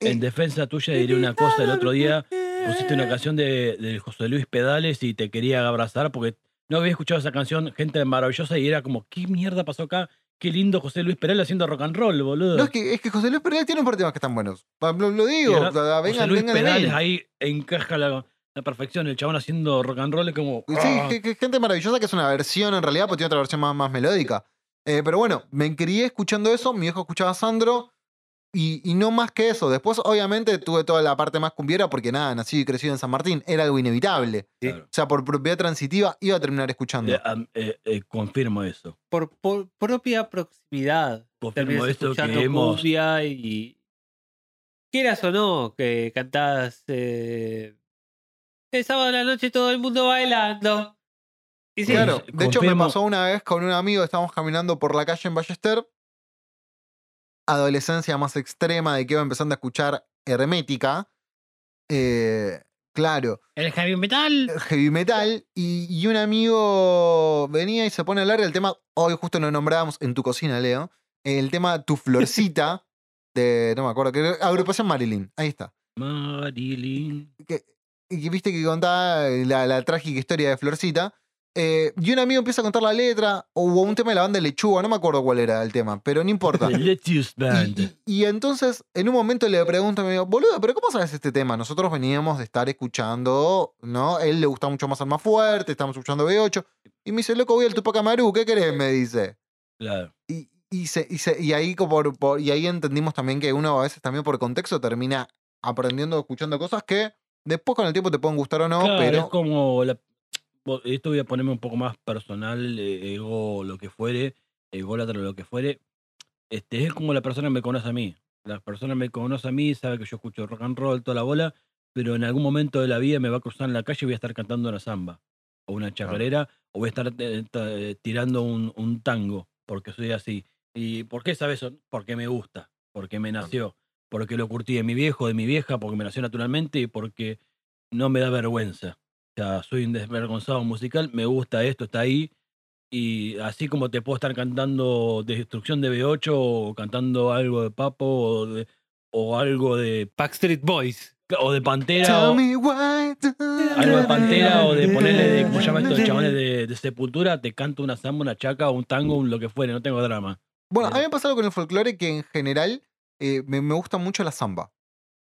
En defensa tuya diré una cosa. El otro día pusiste una canción de, de José Luis Pedales y te quería abrazar porque no había escuchado esa canción, gente maravillosa, y era como, ¿qué mierda pasó acá? Qué lindo José Luis Pedales haciendo rock and roll, boludo. No, es que, es que José Luis Perales tiene un par de temas que están buenos. Lo, lo digo, Y ahora, o sea, José Luis vengan Pedales ahí. encaja la, la perfección, el chabón haciendo rock and roll es como... Sí, ah. que, que gente maravillosa que es una versión en realidad, porque tiene otra versión más, más melódica. Eh, pero bueno, me crié escuchando eso, mi viejo escuchaba a Sandro, y, y no más que eso. Después, obviamente, tuve toda la parte más cumbiera, porque nada, nací y crecí en San Martín, era algo inevitable. O sea, por propiedad transitiva iba a terminar escuchando. Eh, eh, eh, confirmo eso. Por, por propia proximidad. Confirmo esto que hemos... cumbia y. Quieras o no, que cantás. Eh, el sábado de la noche todo el mundo bailando. Y sí, Claro, de hecho me pasó una vez con un amigo, estábamos caminando por la calle en Ballester, adolescencia más extrema de que iba empezando a escuchar hermética, eh, claro, El heavy metal. heavy metal, y, y un amigo venía y se pone a hablar del tema, hoy justo lo nombrábamos en tu cocina, Leo, el tema Tu Florcita, de, no me acuerdo, que agrupación Marilyn, ahí está. Marilyn. que, y viste que contaba la, la trágica historia de Florcita. Eh, y un amigo empieza a contar la letra, o hubo un tema de la banda de Lechuga, no me acuerdo cuál era el tema, pero no importa. Y, entonces, en un momento le pregunto a mi amigo, boludo, ¿pero cómo sabes este tema? Nosotros veníamos de estar escuchando, ¿no? Él le gusta mucho más más fuerte, estamos escuchando B8. Y me dice, loco, voy al Tupac Amaru, ¿qué querés? Me dice. Claro. Y, y, se- y se- y ahí, por- por- y ahí entendimos también que uno a veces también por contexto termina aprendiendo, escuchando cosas que después con el tiempo te pueden gustar o no, Claro, pero es como la- esto voy a ponerme un poco más personal, eh, ego lo que fuere, ególatra lo que fuere. Este, es como la persona me conoce a mí. La persona me conoce a mí sabe que yo escucho rock and roll, toda la bola, pero en algún momento de la vida me va a cruzar en la calle y voy a estar cantando una samba, o una chacarera, o voy a estar eh, eh, tirando un, un tango, porque soy así. ¿Y por qué sabes eso? Porque me gusta, porque me nació, porque lo curtí de mi viejo, de mi vieja, porque me nació naturalmente y porque no me da vergüenza. Sea, soy un desvergonzado musical, me gusta esto, está ahí. Y así como te puedo estar cantando Destrucción de B8 o cantando algo de Papo o, de- o algo de, Backstreet Boys. o de Pantera o algo de Pantera o de ponerle de, ¿cómo se llama esto? de chabones de, de Sepultura, te canto una samba, una chaca, un tango, un lo que fuere, no tengo drama. Bueno, a mí me pasa algo con el folclore que en general eh, me, me gusta mucho la samba.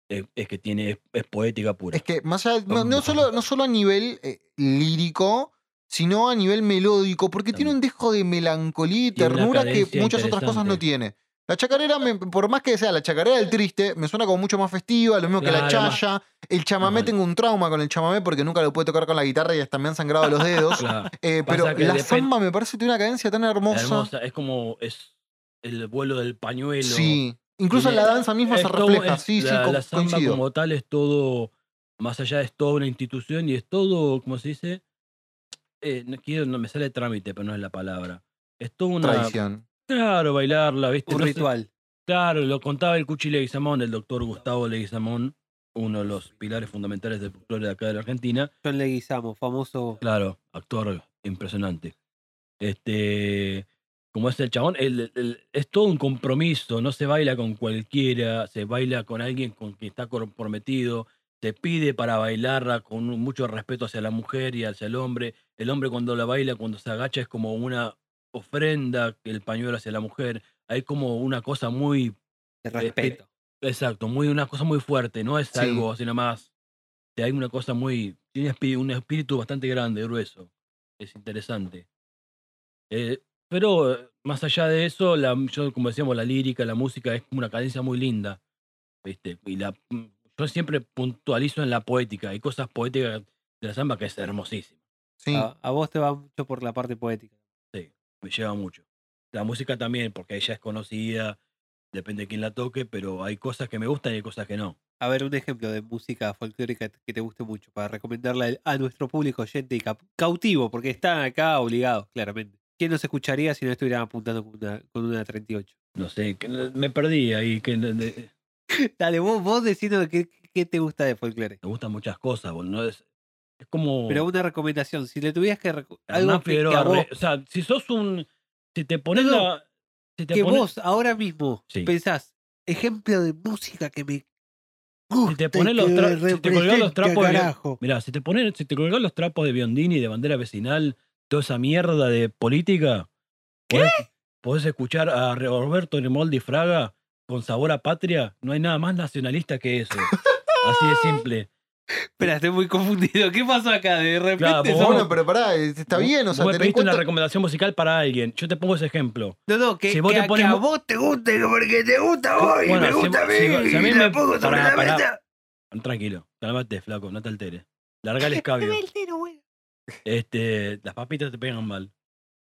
Es, es que tiene, es, es poética pura. Es que más allá, no, no solo, no solo a nivel eh, lírico, sino a nivel melódico, porque tiene un dejo de melancolía y ternura que muchas otras cosas no tiene. La chacarera, me- por más que sea la chacarera del triste, me suena como mucho más festiva, lo mismo que la más- chaya. El chamamé, tengo un trauma con el chamamé porque nunca lo pude tocar con la guitarra y hasta me han sangrado los dedos. Claro, Eh, pero la samba me parece que tiene una cadencia tan hermosa. hermosa, es como es el vuelo del pañuelo. Sí. Incluso la danza misma se refleja. es- sí, sí, la, co- la samba coincido. como tal es todo, más allá es toda una institución y es todo, ¿cómo se dice? Eh, no quiero, no me sale trámite, pero no es la palabra. Es toda una. Tradición. Claro, bailarla, ¿viste? Un No sé- ritual. claro, lo contaba el Cuchi Leguizamón, el doctor Gustavo Leguizamón, uno de los pilares fundamentales del folclore de acá de la Argentina. John Leguizamo, famoso. Claro, actor impresionante. Este, como es el chabón, el- el- es todo un compromiso, no se baila con cualquiera, se baila con alguien con quien está comprometido, se pide para bailarla con mucho respeto hacia la mujer y hacia el hombre. El hombre cuando la baila, cuando se agacha, es como una ofrenda, el pañuelo hacia la mujer. Hay como una cosa muy De respeto. Exacto, muy, una cosa muy fuerte, no es Sí. algo así nomás. Te Hay una cosa muy. Tiene un espíritu bastante grande, grueso. Es interesante. Eh, pero eh, más allá de eso, la, yo, como decíamos, la lírica, la música es como una cadencia muy linda. ¿viste? Y la, mm, yo siempre puntualizo en la poética. Hay cosas poéticas de la samba que es hermosísima. Sí. A, a vos te va mucho por la parte poética. Me lleva mucho. La música también, porque ella es conocida, depende de quién la toque, pero hay cosas que me gustan y hay cosas que no. A ver, un ejemplo de música folclórica que te guste mucho para recomendarla a nuestro público oyente y cautivo, porque están acá obligados, claramente. ¿Quién nos escucharía si no estuvieran apuntando con una, con una 38? No sé, que me perdí ahí. Que, de- Dale, vos, vos decinos qué, qué te gusta de folclore. me gustan muchas cosas, boludo, ¿no? Es, es como. Pero una recomendación, si le tuvieras que... Algo que, que a vos, O sea, si sos un. Si te pones No, la. Si te que pones, vos ahora mismo Sí. pensás, ejemplo de música que me gusta si te pones los, tra- si los trapos de. Mira, si te pones, si te colgás los trapos de Biondini, de bandera vecinal, toda esa mierda de política, podés, podés escuchar a Roberto Remoldi Fraga con sabor a patria. No hay nada más nacionalista que eso. Así de simple. Espera, estoy muy confundido. ¿Qué pasó acá? De repente Claro, vos- somos- Bueno, pero pará, eh, está bien, o sea, vos me pediste una recomendación musical para alguien. Yo te pongo ese ejemplo. No, no, que, Si vos que te pones que a vos te guste porque te gusta a vos y me si gusta a mí. si a mí y me- pongo sobre pará, la pará. mesa. Tranquilo, calmate, flaco, no te alteres. Larga el escabio. Este, las papitas te pegan mal.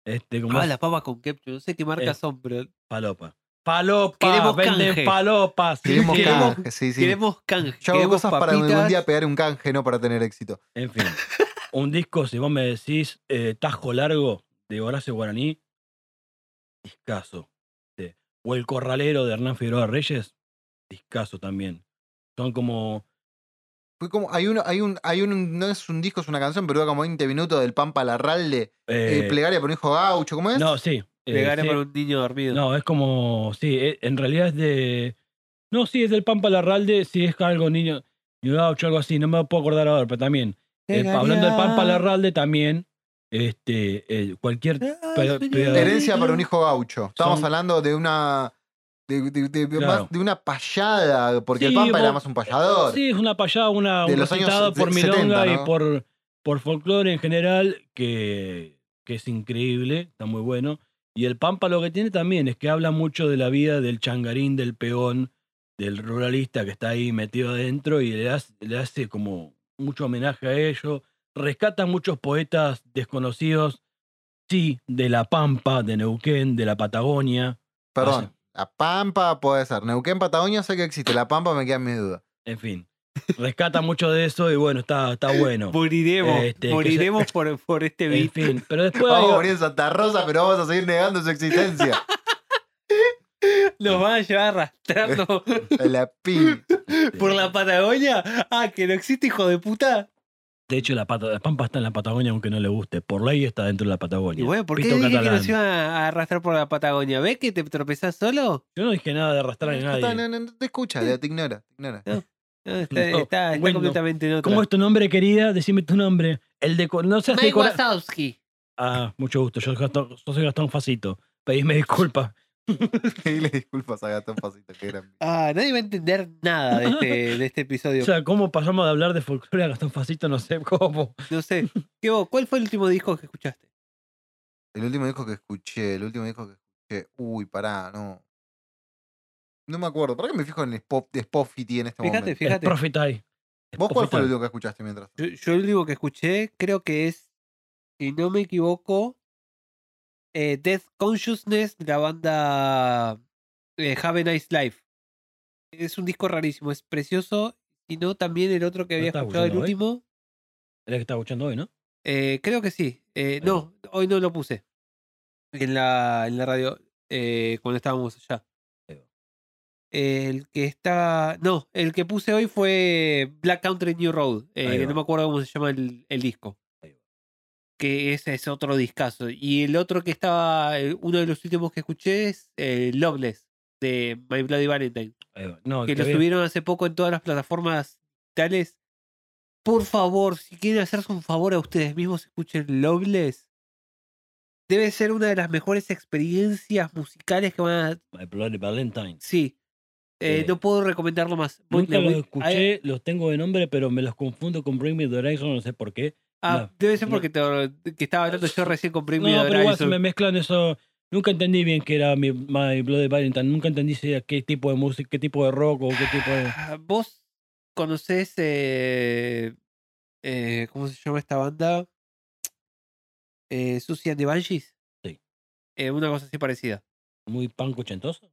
Este, como Ah, las papas con ketchup. No sé qué marcas Eh, son, pero palopa. Palopa, Queremos venden canje. palopas. Queremos queremos- canje, sí, sí. queremos canje. Yo hago queremos cosas para algún papitas. día pegar un canje, no para tener éxito. En fin, un disco, si vos me decís eh, Tajo Largo de Horacio Guaraní, discaso. Sí. O El Corralero de Hernán Figueroa Reyes, discaso también. Son como Fue como, hay uno, hay un, hay un, no es un disco, es una canción, pero dura como 20 minutos del Pampa Larralde, eh, eh, plegaria por un hijo gaucho, ¿cómo es? No, sí. eh, Pegaré sí. para un niño dormido. No, es como. Sí, eh, en realidad es de. No, sí, es del Pampa Larralde, sí es algo niño. Niño Gaucho, algo así, no me puedo acordar ahora, pero también. eh, hablando del Pampa Larralde, también. Este, eh, cualquier. pero- pero- Herencia para un hijo gaucho. Estamos Son- hablando de una. De, de- de- de Claro. más de una payada, porque el Pampa era más un payador. Sí, es una payada, una, De un los años recitado por milonga 70, y por, por folclore en general, que, que es increíble, está muy bueno. Y el Pampa lo que tiene también es que habla mucho de la vida del changarín, del peón, del ruralista que está ahí metido adentro y le hace, le hace como mucho homenaje a ello. Rescata muchos poetas desconocidos, sí, de la Pampa, de Neuquén, de la Patagonia. Perdón, La Pampa puede ser. Neuquén, Patagonia sé que existe. La Pampa me queda mi duda. En fin. Rescata mucho de eso y bueno, está, está bueno. Moriremos, Este, por, por este En beat. fin. Pero después Vamos a morir en Santa Rosa, pero vamos a seguir negando su existencia. Nos van a llevar arrastrando la pin. por la Patagonia. Ah, que no existe, hijo de puta. De hecho, la, pata, la Pampa está en la Patagonia aunque no le guste. Por ley está dentro de la Patagonia. Y bueno, ¿por qué dije que nos iban a arrastrar por la Patagonia? ¿Ves que te tropezás solo? Yo no dije nada de arrastrar a nadie. no, no, te escucha, te ignora. te ignora. No, está, No, está- está bueno, completamente en otra. ¿Cómo es tu nombre, querida? Decime tu nombre. El de... No seas Mike Wazowski. Ah, mucho gusto. Yo, soy Gastón- yo soy Gastón Facito. Pedime disculpas. Dile disculpas a Gastón Pasito, que gran. Ah, nadie va a entender nada de este, de este episodio. O sea, ¿cómo pasamos de hablar de folclore a Gastón Facito? No sé cómo. no sé. ¿Qué vos, ¿Cuál fue el último disco que escuchaste? El último disco que escuché, el último disco que escuché. Uy, pará, no. No me acuerdo. ¿Por qué me fijo en el Spot- de Spotify en este Fíjate, momento? fíjate. Es ¿Vos cuál fue el último que escuchaste mientras? Yo, yo el único que escuché creo que es, si no me equivoco, eh, Death Consciousness de la banda eh, Have a Nice Life. Es un disco rarísimo, es precioso. Y no también el otro que ¿Lo había escuchado, el hoy? último. El que está escuchando hoy, ¿no? eh, creo que sí. Eh, no, hoy no lo puse. En la, en la radio, cuando estábamos allá. El que está. No, el que puse hoy fue Black Country New Road. no me acuerdo cómo se llama el, el disco. Que ese es otro discazo. Y el otro que estaba. eh, Uno de los últimos que escuché es eh, Loveless de My Bloody Valentine. No, Que lo subieron hace poco en todas las plataformas digitales. Por favor, si quieren hacerse un favor a ustedes mismos, escuchen Loveless. Debe ser una de las mejores experiencias musicales que van a. My Bloody Valentine. Sí. Eh, Eh, no puedo recomendarlo más. Nunca los escuché, los tengo de nombre, pero me los confundo con Bring Me the Horizon, no sé por qué. Ah, no, debe ser no. porque te- que estaba hablando yo recién con Bring No, pero igual se me mezclan eso. Nunca entendí bien qué era mi My Bloody Valentine. Nunca entendí si era qué tipo de música, qué tipo de rock o qué tipo de. Ah, ¿Vos conocés. Eh, eh, ¿Cómo se llama esta banda? Eh, Susie and the Banshees. Sí. Eh, una cosa así parecida. Muy punk ochentoso.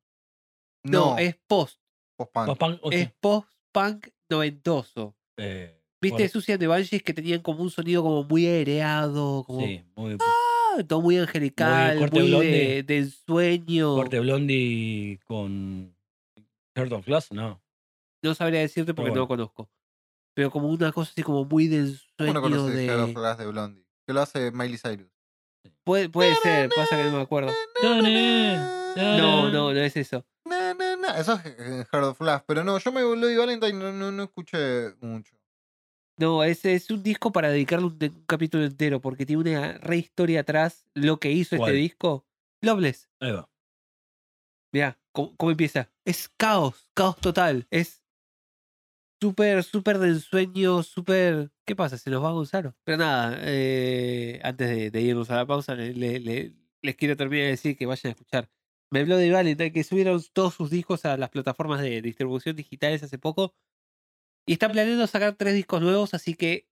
No, es post. post-punk. Punk Es post-punk noventoso. eh, ¿Viste bueno, Susie and the Banshees que tenían como un sonido como muy aireado? Como, Sí, muy ah, todo muy angelical, corte muy, blondie. de, de ensueño. corte blondie con. Heart of Glass, no. No sabría decirte porque no lo conozco. Pero como una cosa así como muy de ¿Cómo no ensueño conoces de... Heart of Glass de Blondie? Que lo hace Miley Cyrus. Puede, puede ser, pasa que no me acuerdo. No, no, no es eso. Na, na, na. Eso es eh, Heart of Glass. Pero no, yo me Bloody Valentine no, no, no escuché mucho. No, es, es un disco para dedicarle un, capítulo entero porque tiene una re historia atrás. Lo que hizo ¿Cuál? este disco. Loveless. Ahí va. Mirá, ¿cómo, cómo empieza? Es caos, caos total. Es súper, súper de ensueño, súper... ¿Qué pasa? ¿Se nos va Gonzalo? Pero nada, eh, antes de, de irnos a la pausa, le- le- le- les quiero terminar de decir que vayan a escuchar Me Bloody Valentine, que subieron todos sus discos a las plataformas de distribución digitales hace poco. Y están planeando sacar tres discos nuevos, así que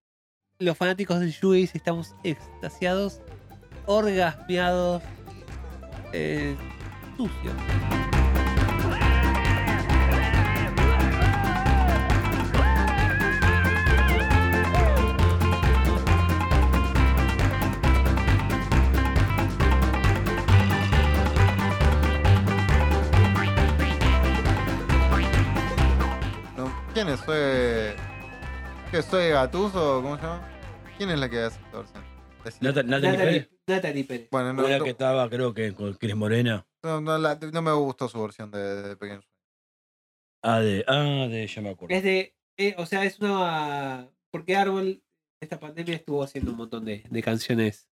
los fanáticos del shoegaze estamos extasiados, orgasmeados, eh, sucios. ¿Quién es? ¿Soy. ¿Qué soy Gatuso? ¿Cómo se llama? ¿Quién es la que hace esta versión? Decime. Nata- Natalie Pérez. Natalie Pérez. Bueno, no, Una no, que estaba, creo que con Cris Morena. no, no la- no me gustó su versión de, de Pequeño Sueño. Ah, de. Ah, de. Ya me acuerdo. Es de. eh, o sea, es una. Porque Árbol, esta pandemia estuvo haciendo un montón de, de canciones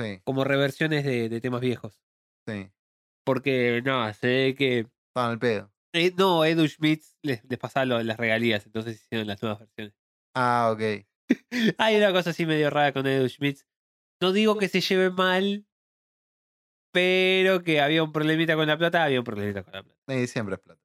Sí, como reversiones de, de temas viejos. sí. Porque, no, se ve que. Estaban al pedo. Eh, no, Edu Schmitz les, les pasaba lo- las regalías, entonces hicieron las nuevas versiones. Ah, ok. Hay una cosa así medio rara con Edu Schmitz. No digo que se lleve mal, pero que había un problemita con la plata, había un problemita con la plata. Y siempre es plata.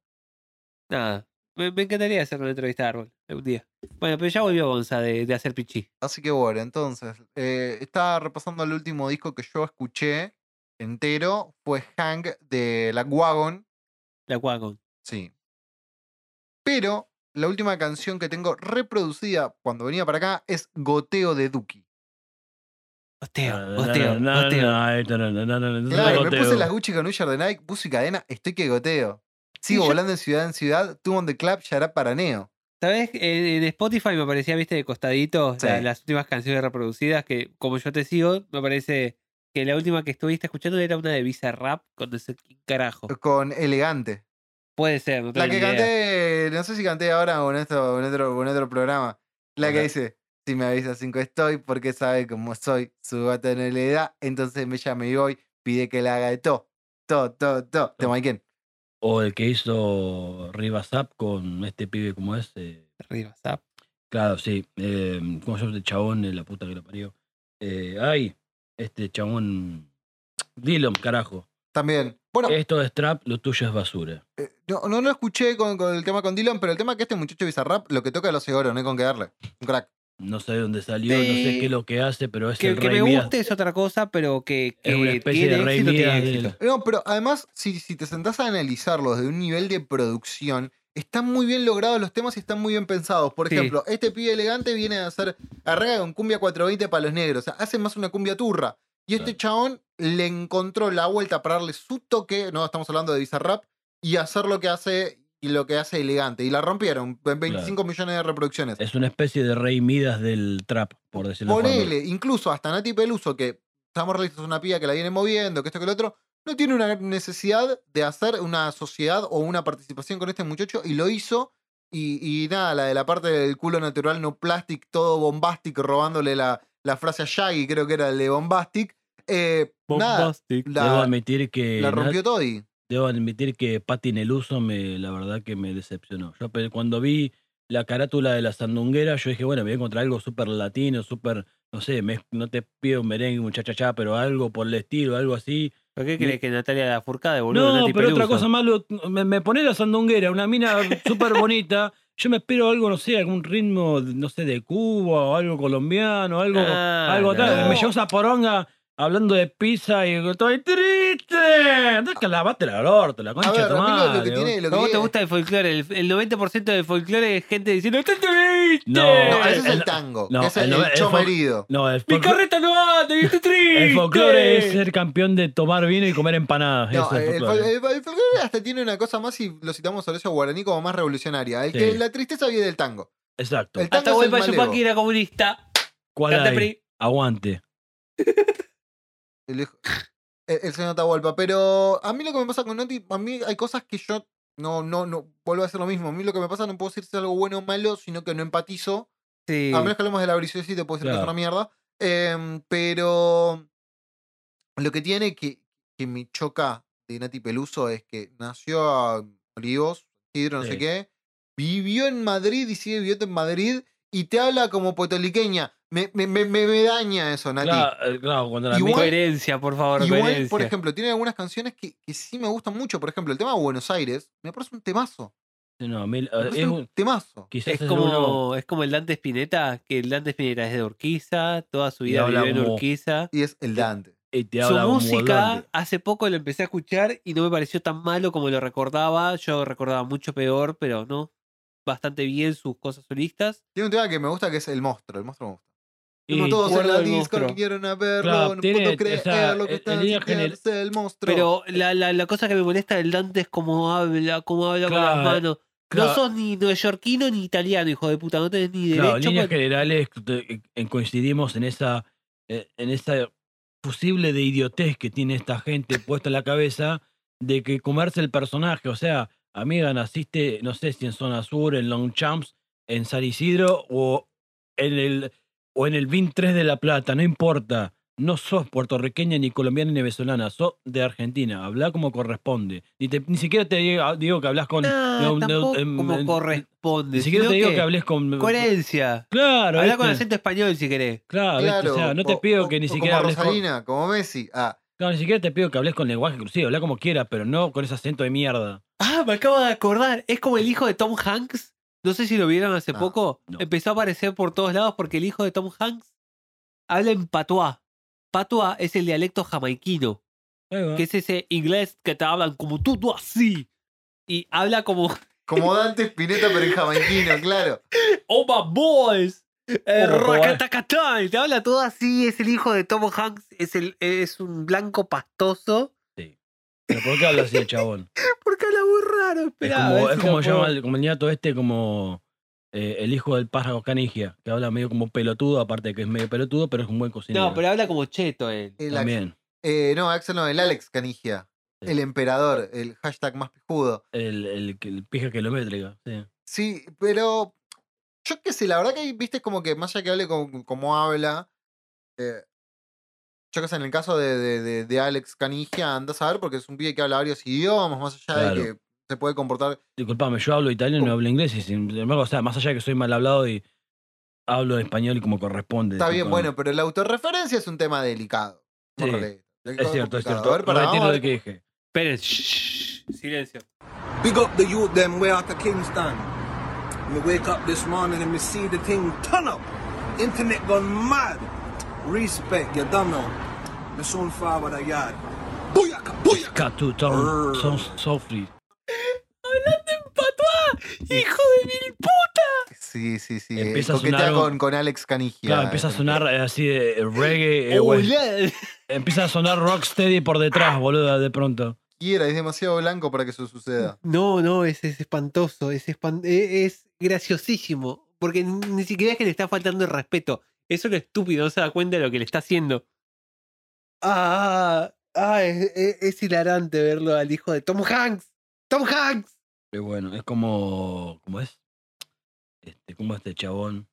Nada. Me, me encantaría hacer una entrevista a Árbol algún día. Bueno, pero ya volvió Gonza de, de hacer pichí. Así que bueno, entonces, eh, estaba repasando el último disco que yo escuché entero, fue Hang de la Wagon, La Wagon. Sí. Pero la última canción que tengo reproducida cuando venía para acá es Goteo de Duki. No, no, no, Claro, me goteo. puse las Gucci con Usher de Nike, puse cadena, estoy que goteo. Sigo yo- volando en ciudad en ciudad, tú on the club, ya paraneo. ¿Sabes? En, en Spotify me aparecía, viste, de costadito Sí. la- las últimas canciones reproducidas que, como yo te sigo, me parece que la última que estuviste escuchando era una de Visa Rap con no sé quién carajo. Con elegante. Puede ser, no La que idea. canté, no sé si canté ahora o en, esto, o en, otro, o en otro programa. La que dice, si me avisa 5 estoy, porque sabe cómo soy. Su gata no le da, entonces me llama y voy, pide que la haga de todo. Todo, todo, todo. ¿Te Maiken? O el que hizo Rivasap con este pibe, ¿cómo es? Eh, Arriba, zap. claro, sí. Eh, ¿Cómo se llama este chabón? Eh, La puta que lo parió. Eh, ay, este chabón. Dylan, carajo. También. Bueno, Esto es trap, lo tuyo es basura. eh, no, no lo escuché con, con el tema con Dylan, pero el tema es que este muchacho Bizarrap lo que toca lo hace oro, no hay con qué darle. Un crack. No sé de dónde salió, no sé qué es lo que hace, pero es Que, el que rey me Midas. guste es otra cosa, pero que, que Es una especie tiene de rey éxito, tiene Midas del- éxito. No, pero además, si, si te sentás a analizarlo desde un nivel de producción, están muy bien logrados los temas y están muy bien pensados. Por Sí. ejemplo, este pibe elegante viene a hacer arranca con cumbia 420 para los negros. O sea, hace más una cumbia turra. Y este chabón le encontró la vuelta para darle su toque, no estamos hablando de Bizarrap, y hacer lo que hace y lo que hace elegante. Y la rompieron en 25 millones de reproducciones. Es una especie de rey Midas del trap, por decirlo forma. Ponele, incluso hasta Nati Peluso, que estamos realistas, una piba que la viene moviendo, que esto que lo otro, no tiene una necesidad de hacer una sociedad o una participación con este muchacho y lo hizo. Y, y nada, la de la parte del culo natural, no plastic, todo bombastic, robándole la, la frase a Shaggy, creo que era el de bombastic. Eh, nada, Bombastic. Debo la, admitir que la rompió Toddy. Debo admitir que Patti Neluso me, la verdad que me decepcionó. Yo cuando vi la carátula de la sandunguera, yo dije, bueno, me voy a encontrar algo súper latino, súper, no sé, me- no te pido un merengue, un cha pero algo por el estilo, algo así. ¿Por qué crees que Natalia la Furcade, boludo? No, Nati pero otra Peluso? cosa más, me, me pone la sandunguera, una mina súper bonita. Yo me espero algo, no sé, algún ritmo, no sé, de Cuba o algo colombiano, algo, Ah, algo tal. no. Me llevó esa poronga hablando de pizza y estoy triste. Andá que lavate la orto, la concha A ver, de tu a mí lo- lo, madre, que tiene. Lo que ¿Cómo te tiene- gusta el folclore? El, el 90% del folclore es gente diciendo ¡Estoy triste! No, No, ese es el- el tango. no, que es el, el el nove- el choma fol- herido. No, el ¡Mi folclore, carreta no anda! y ¡Estoy triste! el folclore es ser campeón de tomar vino y comer empanadas. No, eso es el, folclore. fol- el- el folclore hasta tiene una cosa más, y lo citamos sobre eso guaraní, como más revolucionaria. El que Sí. la tristeza viene del tango. Exacto. el tango Hasta es el Huelpa malevo. Yupanqui era comunista. ¿Cuál Cante hay? PRI. Aguante. El, hijo- el- el señor Atahualpa. Pero a mí lo que me pasa con Noti, a mí hay cosas que yo no, no, no, vuelvo a hacer lo mismo. A mí lo que me pasa no puedo decir si es algo bueno o malo, sino que no empatizo. Sí. A menos que hablemos de la sí te puedo decir que es una mierda. Em, pero lo que tiene que, que me choca de Nati Peluso es que nació a Olivos, Hidro, no sé qué, vivió en Madrid y sigue viviendo en Madrid y te habla como puertoliqueña. Me, me, me, me- me daña eso, Nati. Claro, eh, claro, cuando la Igual- Coherencia, por favor, Igual, coherencia. por ejemplo, tiene algunas canciones que, que sí me gustan mucho. Por ejemplo, el tema de Buenos Aires me parece un temazo. No, a mí, Me parece es un un- temazo. quizás es es como, uno- es como el Dante Spinetta, que el Dante Spinetta es de Urquiza, toda su vida habla vivió en Urquiza. Y es el Dante. Su música, hace poco lo empecé a escuchar y no me pareció tan malo como lo recordaba. Yo recordaba mucho peor, pero no. Bastante bien sus cosas solistas. Tiene un tema que me gusta que es el monstruo. El monstruo me gusta. Y Como todos en la el disco monstruo. que quieren a verlo, Claro, no tiene- puedo creer o sea, lo que está es el monstruo. Pero la, la, la cosa que me molesta del Dante es cómo habla, cómo habla con las manos. claro. No sos ni neoyorquino ni italiano, hijo de puta. No tenés ni Claro, en derecho. líneas generales coincidimos en esa, eh, en esa fusible de idiotez que tiene esta gente puesta en la cabeza de que comerse el personaje. O sea, amiga, naciste, no sé si en Zona Sur, en Longchamps, en San Isidro o en el, o en el VIN 3 de La Plata, no importa. No sos puertorriqueña, ni colombiana, ni venezolana, sos de Argentina. Habla como corresponde. Ni, te- ni siquiera te digo, digo que hablas con. Nah, tampoco em, como em, corresponde. Ni siquiera te digo que que hables con. Coherencia. Claro, Habla con ¿viste? acento español si querés. Claro, claro, o sea, no te pido o- que ni o siquiera como hables con, Rosalina, como Messi. Ah, no, ni siquiera te pido que hables con lenguaje inclusive, habla como quieras, pero no con ese acento de mierda. Ah, me acabo de acordar. Es como el hijo de Tom Hanks. No sé si lo vieron hace No, poco. no. Empezó a aparecer por todos lados porque el hijo de Tom Hanks habla en patois. Patois es el dialecto jamaiquino, que es ese inglés que te hablan como tú, tú así. Y habla como Como Dante Spinetta, pero en jamaiquino, claro. Oh my boys. Eh, Oh, y te habla todo así, es el hijo de Tom Hanks, es, el, es un blanco pastoso. ¿Pero por qué habla así el chabón? Muy raro, Es como, es como llama el, como el nieto este, como eh, el hijo del pájaro canigia, que habla medio como pelotudo, aparte de que es medio pelotudo, pero es un buen cocinero. No, pero habla como cheto él. El Axel- También. eh, no, Axel no, el Alex Canigia. Sí. El emperador, el hashtag más pijudo. El, el, el pija kilométrica, sí. Sí, pero yo qué sé, la verdad que ahí, viste como que más allá que hable como, como habla, eh, yo qué sé, en el caso de, de, de- de Alex Canigia, andás a ver porque es un pibe que habla varios idiomas, más allá Claro. de que se puede comportar. Disculpame, yo hablo italiano y no hablo inglés, y sin embargo, o sea, más allá de que soy mal hablado y hablo español y como corresponde. Está bien, bueno, pero la autorreferencia es un tema delicado. Sí. Es cierto, es cierto. A ver, para, Retiro lo que dije. Shh, silencio. Big up the youth them way out of Kingston. Me wake up this morning and me see the thing turn up. Internet gone mad. Respect, you don't know. Me soon forward a yard. Booyaka, booyaka. Cut to town, son softly. ¡Hablando en patuá! ¡Hijo de mil puta! Sí, sí, sí. Empieza a coquetea sonar con, con Alex Canigia. Claro, empieza a sonar eh, así de reggae. eh, güey. Empieza a sonar rocksteady por detrás, boludo, de pronto. Quiera, es demasiado blanco para que eso suceda. No, no, es, es espantoso, es, espan- e- es graciosísimo. Porque ni siquiera es que le está faltando el respeto. Eso es lo estúpido, no se da cuenta de lo que le está haciendo. Ah, ah es, es- es hilarante verlo al hijo de Tom Hanks. ¡Tom Hanks! Pero bueno, es como. ¿Cómo es? Este, ¿Cómo es este chabón?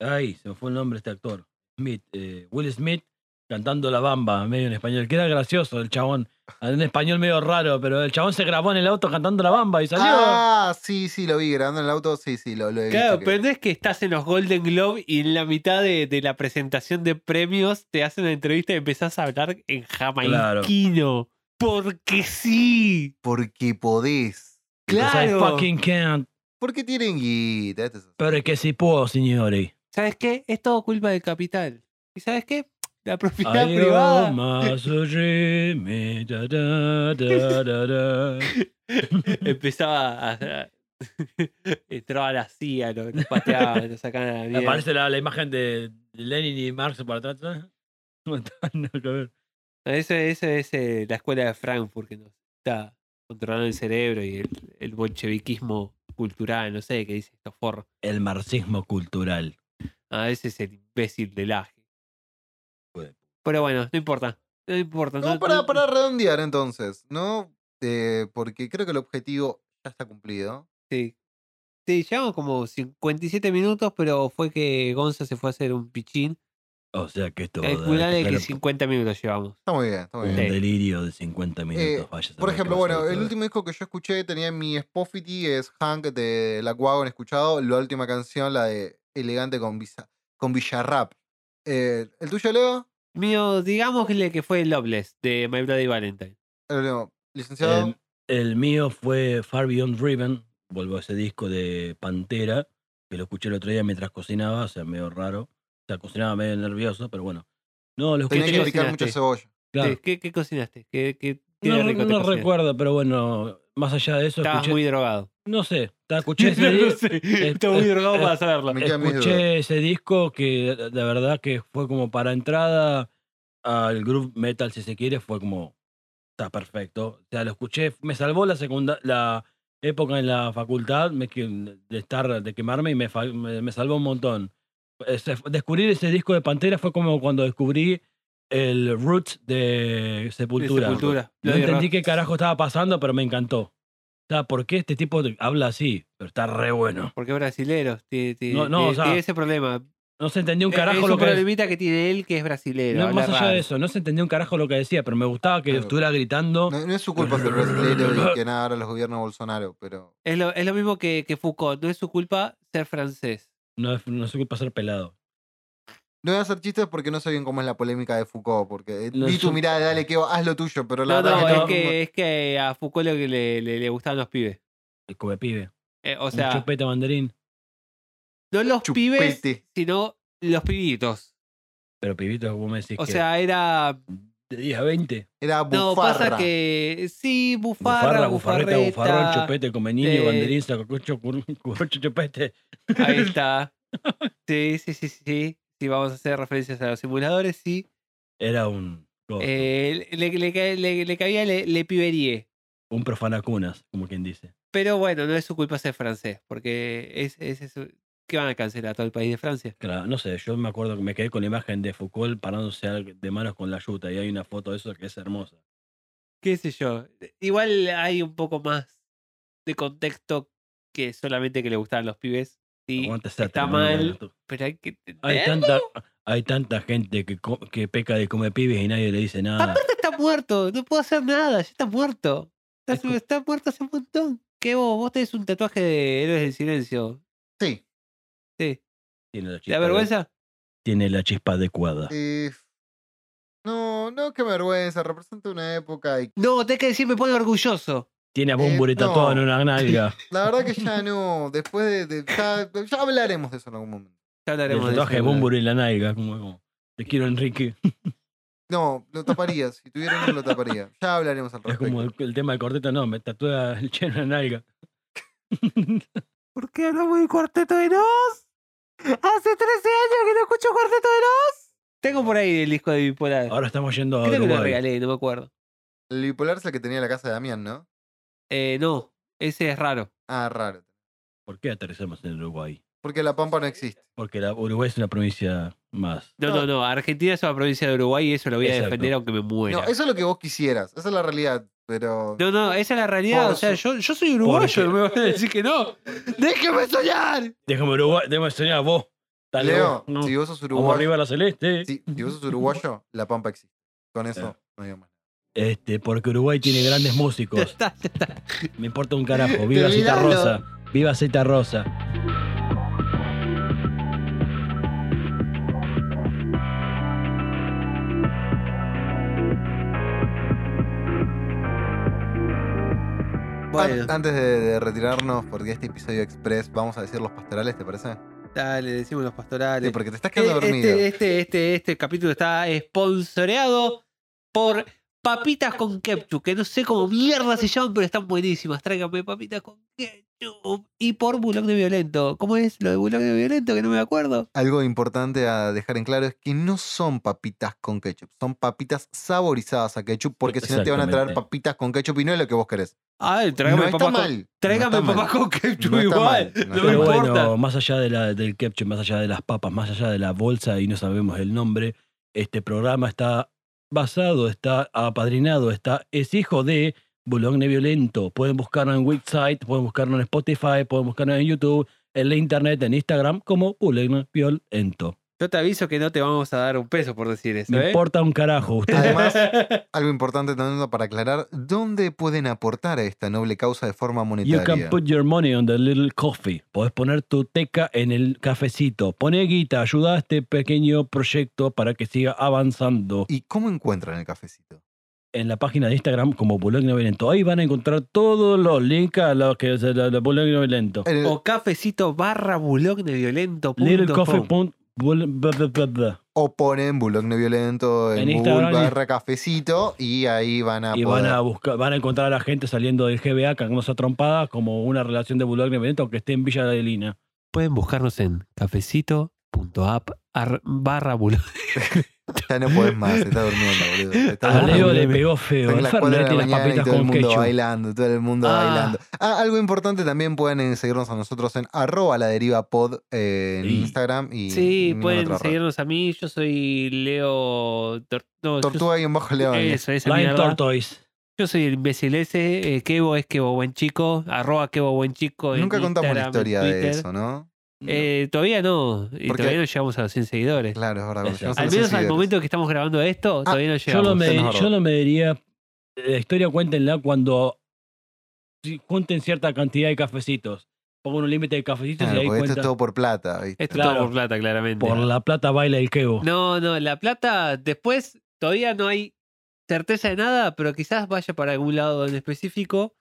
Ay, se me fue el nombre de este actor. Smith, eh, Will Smith cantando la bamba medio en español. Que era gracioso el chabón. En español medio raro, pero el chabón se grabó en el auto cantando la bamba y salió. Ah, sí, sí, lo vi grabando en el auto. Sí, sí, lo, lo he visto. Claro, que- pero no es que estás en los Golden Globe y en la mitad de, de la presentación de premios te hacen una entrevista y empezás a hablar en jamaiquino. Porque sí. Porque podés. Because I Claro. fucking can't. Porque tienen guita. es. Pero es que sí puedo, señores. ¿Sabes qué? Es todo culpa del capital. ¿Y sabes qué? La propiedad privada. da, da, da, da, da. Empezaba a. a- Entraba la CIA, lo, lo pateaban, lo sacaban a la mierda. Aparece la, la imagen de Lenin y Marx por atrás. No, nada que ver. Eso, eso es eh, la escuela de Frankfurt que nos está controlando el cerebro y el, el bolcheviquismo cultural, no sé qué dice esto forro. El marxismo cultural. Ah, ese es el imbécil del aje. Puede. Pero bueno, no importa. No importa. No, para, para redondear entonces, ¿no? Eh, porque creo que el objetivo ya está cumplido. Sí. Sí, llevamos como 57 minutos, pero fue que Gonza se fue a hacer un pichín. O sea que esto va a Calculale que tocar 50 minutos llevamos. Está muy bien, está muy un bien. Delirio de 50 minutos. Eh, vaya a Por ejemplo, bueno, el último disco que yo escuché tenía en mi Spotify es Hank de La Wagon escuchado. La última canción, la de Elegante con, Visa, con Villarrap. Eh, ¿El tuyo, Leo? Mío, digámosle que fue Loveless de My Bloody Valentine. El, Leo, licenciado. El, el mío fue Far Beyond Driven. Vuelvo a ese disco de Pantera, que lo escuché el otro día mientras cocinaba, o sea, medio raro. Sea, cocinaba medio nervioso, pero bueno. No, lo Tenía escuché. que picar mucha cebolla. claro. ¿Qué, qué cocinaste? ¿Qué, qué, qué No, rico te recuerdo, pero bueno, más allá de eso, Estabas escuché, muy drogado. no sé, ta- escuché ese, no sé, Estaba muy eh, drogado eh, para saberlo. Me escuché ese disco que de de verdad que fue como para entrada al groove metal, si se quiere, fue como, está perfecto. O sea, lo escuché, me salvó la segunda, la época en la facultad me, que- de estar, de quemarme y me, me salvó un montón. Ese- descubrir ese disco de Pantera fue como cuando descubrí el Roots de Sepultura. Sepultura. No entendí qué carajo estaba pasando, pero me encantó. O sea, ¿por qué este tipo habla así? Pero está re bueno. Porque es brasilero. Tiene, tiene- No, no, tiene- o sea, tiene ese problema. No se entendió un Eh, carajo es lo que problemita que tiene él que es brasilero. No, más allá raro. de eso, no se entendió un carajo lo que decía, pero me gustaba que Claro. estuviera gritando. No, no es su culpa ser brasileño y que nada ahora los gobiernos Bolsonaro, pero. Es lo, es lo mismo que, que Foucault. No es su culpa ser francés. No, no sé qué pasar pelado. No voy a hacer chistes porque no sé bien cómo es la polémica de Foucault, porque eh, No, vi tu yo- mirada, dale, que haz lo tuyo, pero la No, verdad no, que es no- que, es que a Foucault lo que le, le, le gustaban los pibes. El come pibe. Eh, o un sea, chupete banderín. no los pibes, sino los pibitos. Pero pibito, como me decís O que sea, era De 10 a 20. Era bufarra. No, pasa que sí, bufarra, Bufarra, bufarreta, bufarreta. bufarrón, chupete, come niño, eh, banderín, sacacucho, currocho, chupete. Ahí está. Sí, sí, sí, sí, sí. Si vamos a hacer referencias a los simuladores, sí. Era un. Eh, le, le, le- le cabía le, le piberíe. Un profanacunas, como quien dice. Pero bueno, no es su culpa ser francés, porque es, es, es- ¿qué van a cancelar todo el país de Francia? Claro, no sé, yo me acuerdo que me quedé con la imagen de Foucault parándose de manos con la yuta y hay una foto de eso que es hermosa. qué sé yo. Igual hay un poco más de contexto que solamente que le gustaban los pibes. Sí, está mal, pero hay que Hay tanta, hay tanta gente que, peca de come pibes y nadie le dice nada. Aparte está muerto, no puedo hacer nada, ya está muerto. Es Está, está muerto hace un montón. ¿Qué vos? Vos tenés un tatuaje de Héroes del Silencio. Sí. Sí. Tiene la ¿Te da vergüenza? tiene la chispa adecuada. Eh, no, no, qué vergüenza. Representa una época y No, tenés que decir, me pone orgulloso. Tiene a Bumburi Eh, tatuado en no. una nalga. la verdad que ya no. Después de. de- ya, ya hablaremos de eso en algún momento. Ya hablaremos de tatuaje de eso, boludo. Bumburi en la nalga. Como, como, te quiero, Enrique. No, lo taparía. Si tuviera uno, lo taparía. Ya hablaremos al Es respecto. como el, el tema del corteto, no, me tatúa el cheno en la nalga. ¿Por qué hablamos del cuarteto de Nos? Hace 13 años que no escucho cuarteto de Nos. Tengo por ahí el disco de Bipolar. Ahora estamos yendo a Creo que lo Uruguay. regalé, no me acuerdo. El bipolar es el que tenía la casa de Damián, ¿no? Eh, no, ese es raro. Ah, raro. ¿Por qué aterrizamos en Uruguay? Porque la Pampa no existe. Porque la, Uruguay es una provincia más. No, No. no, no. Argentina es una provincia de Uruguay y eso lo voy a Exacto. defender aunque me muera. No, eso es lo que vos quisieras. Esa es la realidad. Pero. No, no, esa es la realidad. Por o sea, yo, yo soy uruguayo, no me van a decir que no. ¡Déjeme soñar! Déjame Uruguay, déjame soñar vos. Dale, Leo. No, si vos sos Vamos uruguayo. arriba a la celeste. Si, si vos sos uruguayo, la Pampa existe. Con eso Claro. no digo más. Este, porque Uruguay tiene grandes Ya músicos. está, ya está. Me importa un carajo. Viva Cita. Rosa. Viva Cita Rosa. Bueno, An- Antes de, de retirarnos, porque este episodio express, vamos a decir los pastorales, ¿te parece? dale, decimos los pastorales. Sí, porque te estás Eh, quedando dormido. Este, este, este, este capítulo está sponsoreado por papitas con ketchup, que no sé cómo mierda se llaman, pero están buenísimas. Tráigame papitas con ketchup. Y por Bulón de Violento. ¿Cómo es lo de Bulón de Violento? Que no me acuerdo. Algo importante a dejar en claro es que no son papitas con ketchup, son papitas saborizadas a ketchup, porque si no te van a traer papitas con ketchup y no es lo que vos querés. Ay, tráigame no papas con- no Tráigame papas con ketchup No igual. mal, No, me Pero importa. bueno, más allá de la, del ketchup, más allá de las papas, más allá de la bolsa y no sabemos el nombre, este programa está basado, está apadrinado, está, es hijo de Boulogne Violento. Pueden buscarlo en website, pueden buscarlo en Spotify, pueden buscarlo en YouTube, en la internet, en Instagram, como Boulogne Violento. Yo te aviso que no te vamos a dar un peso por decir eso, Me ¿eh? importa un carajo. Además, algo importante también para aclarar, ¿dónde pueden aportar a esta noble causa de forma You monetaria? can put your money on the little coffee. Podés poner tu teca en el cafecito. Poné guita, ayuda a este pequeño proyecto para que siga avanzando. ¿Y cómo encuentran el cafecito? En la página de Instagram como Boulogne Violento. Ahí van a encontrar todos los links a lo que es el, el Boulogne Violento. El- O cafecito barra bulón de violento. O ponen Boulogne Violento en, En Google Instagram y- barra cafecito y ahí van a Y poder... van a buscar, van a encontrar a la gente saliendo del GBA cagándose a trompada como una relación de Boulogne Violento aunque esté en Villa de Lina. Pueden buscarnos en cafecito.app ar- barra bulón. Ya no podés más, se está durmiendo, boludo. Está A Leo le pegó feo. Son las El 4 de la Fernet y las mañana y papitas todo el mundo ketchup. bailando, todo el mundo Ah. bailando. Ah, algo importante también pueden eh, seguirnos a nosotros en arroba la deriva pod eh, en Sí. Instagram y Sí, pueden red. seguirnos a mí. Yo soy Leo. Tor- no, Tortuga y un bajo soy- león. Eso, esa Blind mierda. Tortoise. Yo soy el imbécil ese. eh, Kevo es Kevo Buen Chico. Arroba Kevo Buen Chico. en Nunca contamos la historia en de eso, ¿no? Eh, todavía no. Y Porque- todavía no llegamos a los 100 seguidores. Claro, es verdad. Al menos al momento que estamos grabando esto, Ah, todavía no Yo llegamos. lo, me, nos yo lo mediría. La historia cuéntenla cuando si junten cierta cantidad de cafecitos. Pongan un límite de cafecitos Claro, y ahí porque esto cuenta. es todo por plata, ¿viste? Esto Claro. todo por plata, claramente. Por la plata baila el quebo. No, no, la plata después todavía no hay certeza de nada, pero quizás vaya para algún lado en específico.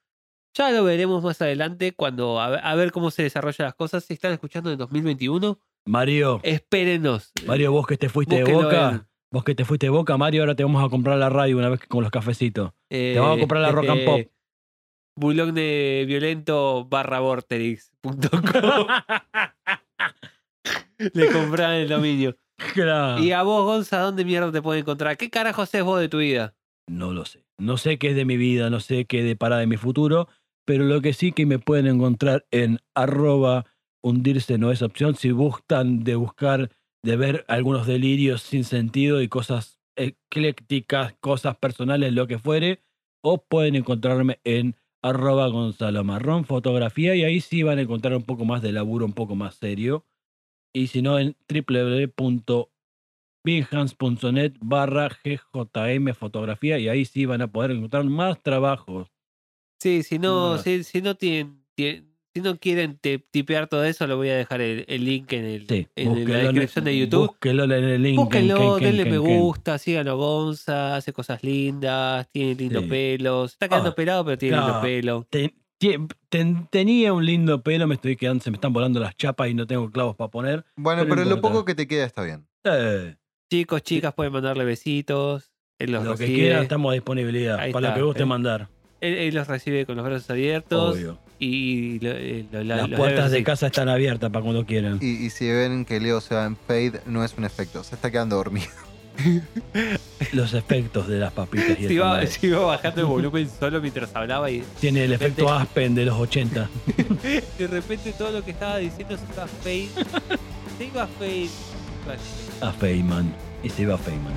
Ya lo veremos más adelante cuando a ver, a ver cómo se desarrollan las cosas. Si están escuchando en 2021, Mario, espérenos. Mario, vos que te fuiste de Búsquenlo boca, en- Vos que te fuiste de boca, Mario, ahora te vamos a comprar la radio una vez que con los cafecitos. Te vamos a comprar la Rock and Pop. Eh, Bulón de violento barra vorterix.com. Le compran el dominio. Claro. Y a vos, Gonza, ¿dónde mierda te pueden encontrar? ¿Qué carajo haces vos de tu vida? No lo sé. No sé qué es de mi vida, no sé qué depara de mi futuro, pero lo que sí que me pueden encontrar en arroba hundirse no es opción si gustan de buscar, de ver algunos delirios sin sentido y cosas eclécticas, cosas personales, lo que fuere, o pueden encontrarme en arroba Gonzalo Marrón Fotografía y ahí sí van a encontrar un poco más de laburo, un poco más serio. Y si no, en www.behance.net barra GJM Fotografía y ahí sí van a poder encontrar más trabajos. Sí, si no, No. si, si no tienen, tien- si no quieren te- tipear todo eso, lo voy a dejar el, el link en, el, Sí, en la descripción de YouTube. Búsquenlo en el link. Búsquenlo, Ken, Ken, denle Ken, me Ken. gusta, síganlo a Gonza, hace cosas lindas, tiene lindo Sí. pelo. Se está quedando Ah, pelado, pero tiene lindo claro. Te- ten- tenía un lindo pelo, me estoy quedando, se me están volando las chapas y no tengo clavos para poner. Bueno, Pero lo poco que te queda está bien. Eh, Chicos, chicas, pueden mandarle besitos. Él los lo que quieran, estamos a disponibilidad. Ahí para está, lo que guste eh. mandar. Él, él los recibe con los brazos abiertos. Obvio. Y lo- eh, lo- Las puertas de casa están abiertas para cuando quieran. Y, y si ven que Leo se va en fade, no es un efecto, se está quedando dormido. Los efectos de las papitas y iba, iba bajando el volumen solo mientras hablaba y Tiene el efecto repente- Aspen de los 80. de repente todo lo que estaba diciendo se iba a fade. Se iba a fade. A Feynman. Y se iba a Feynman.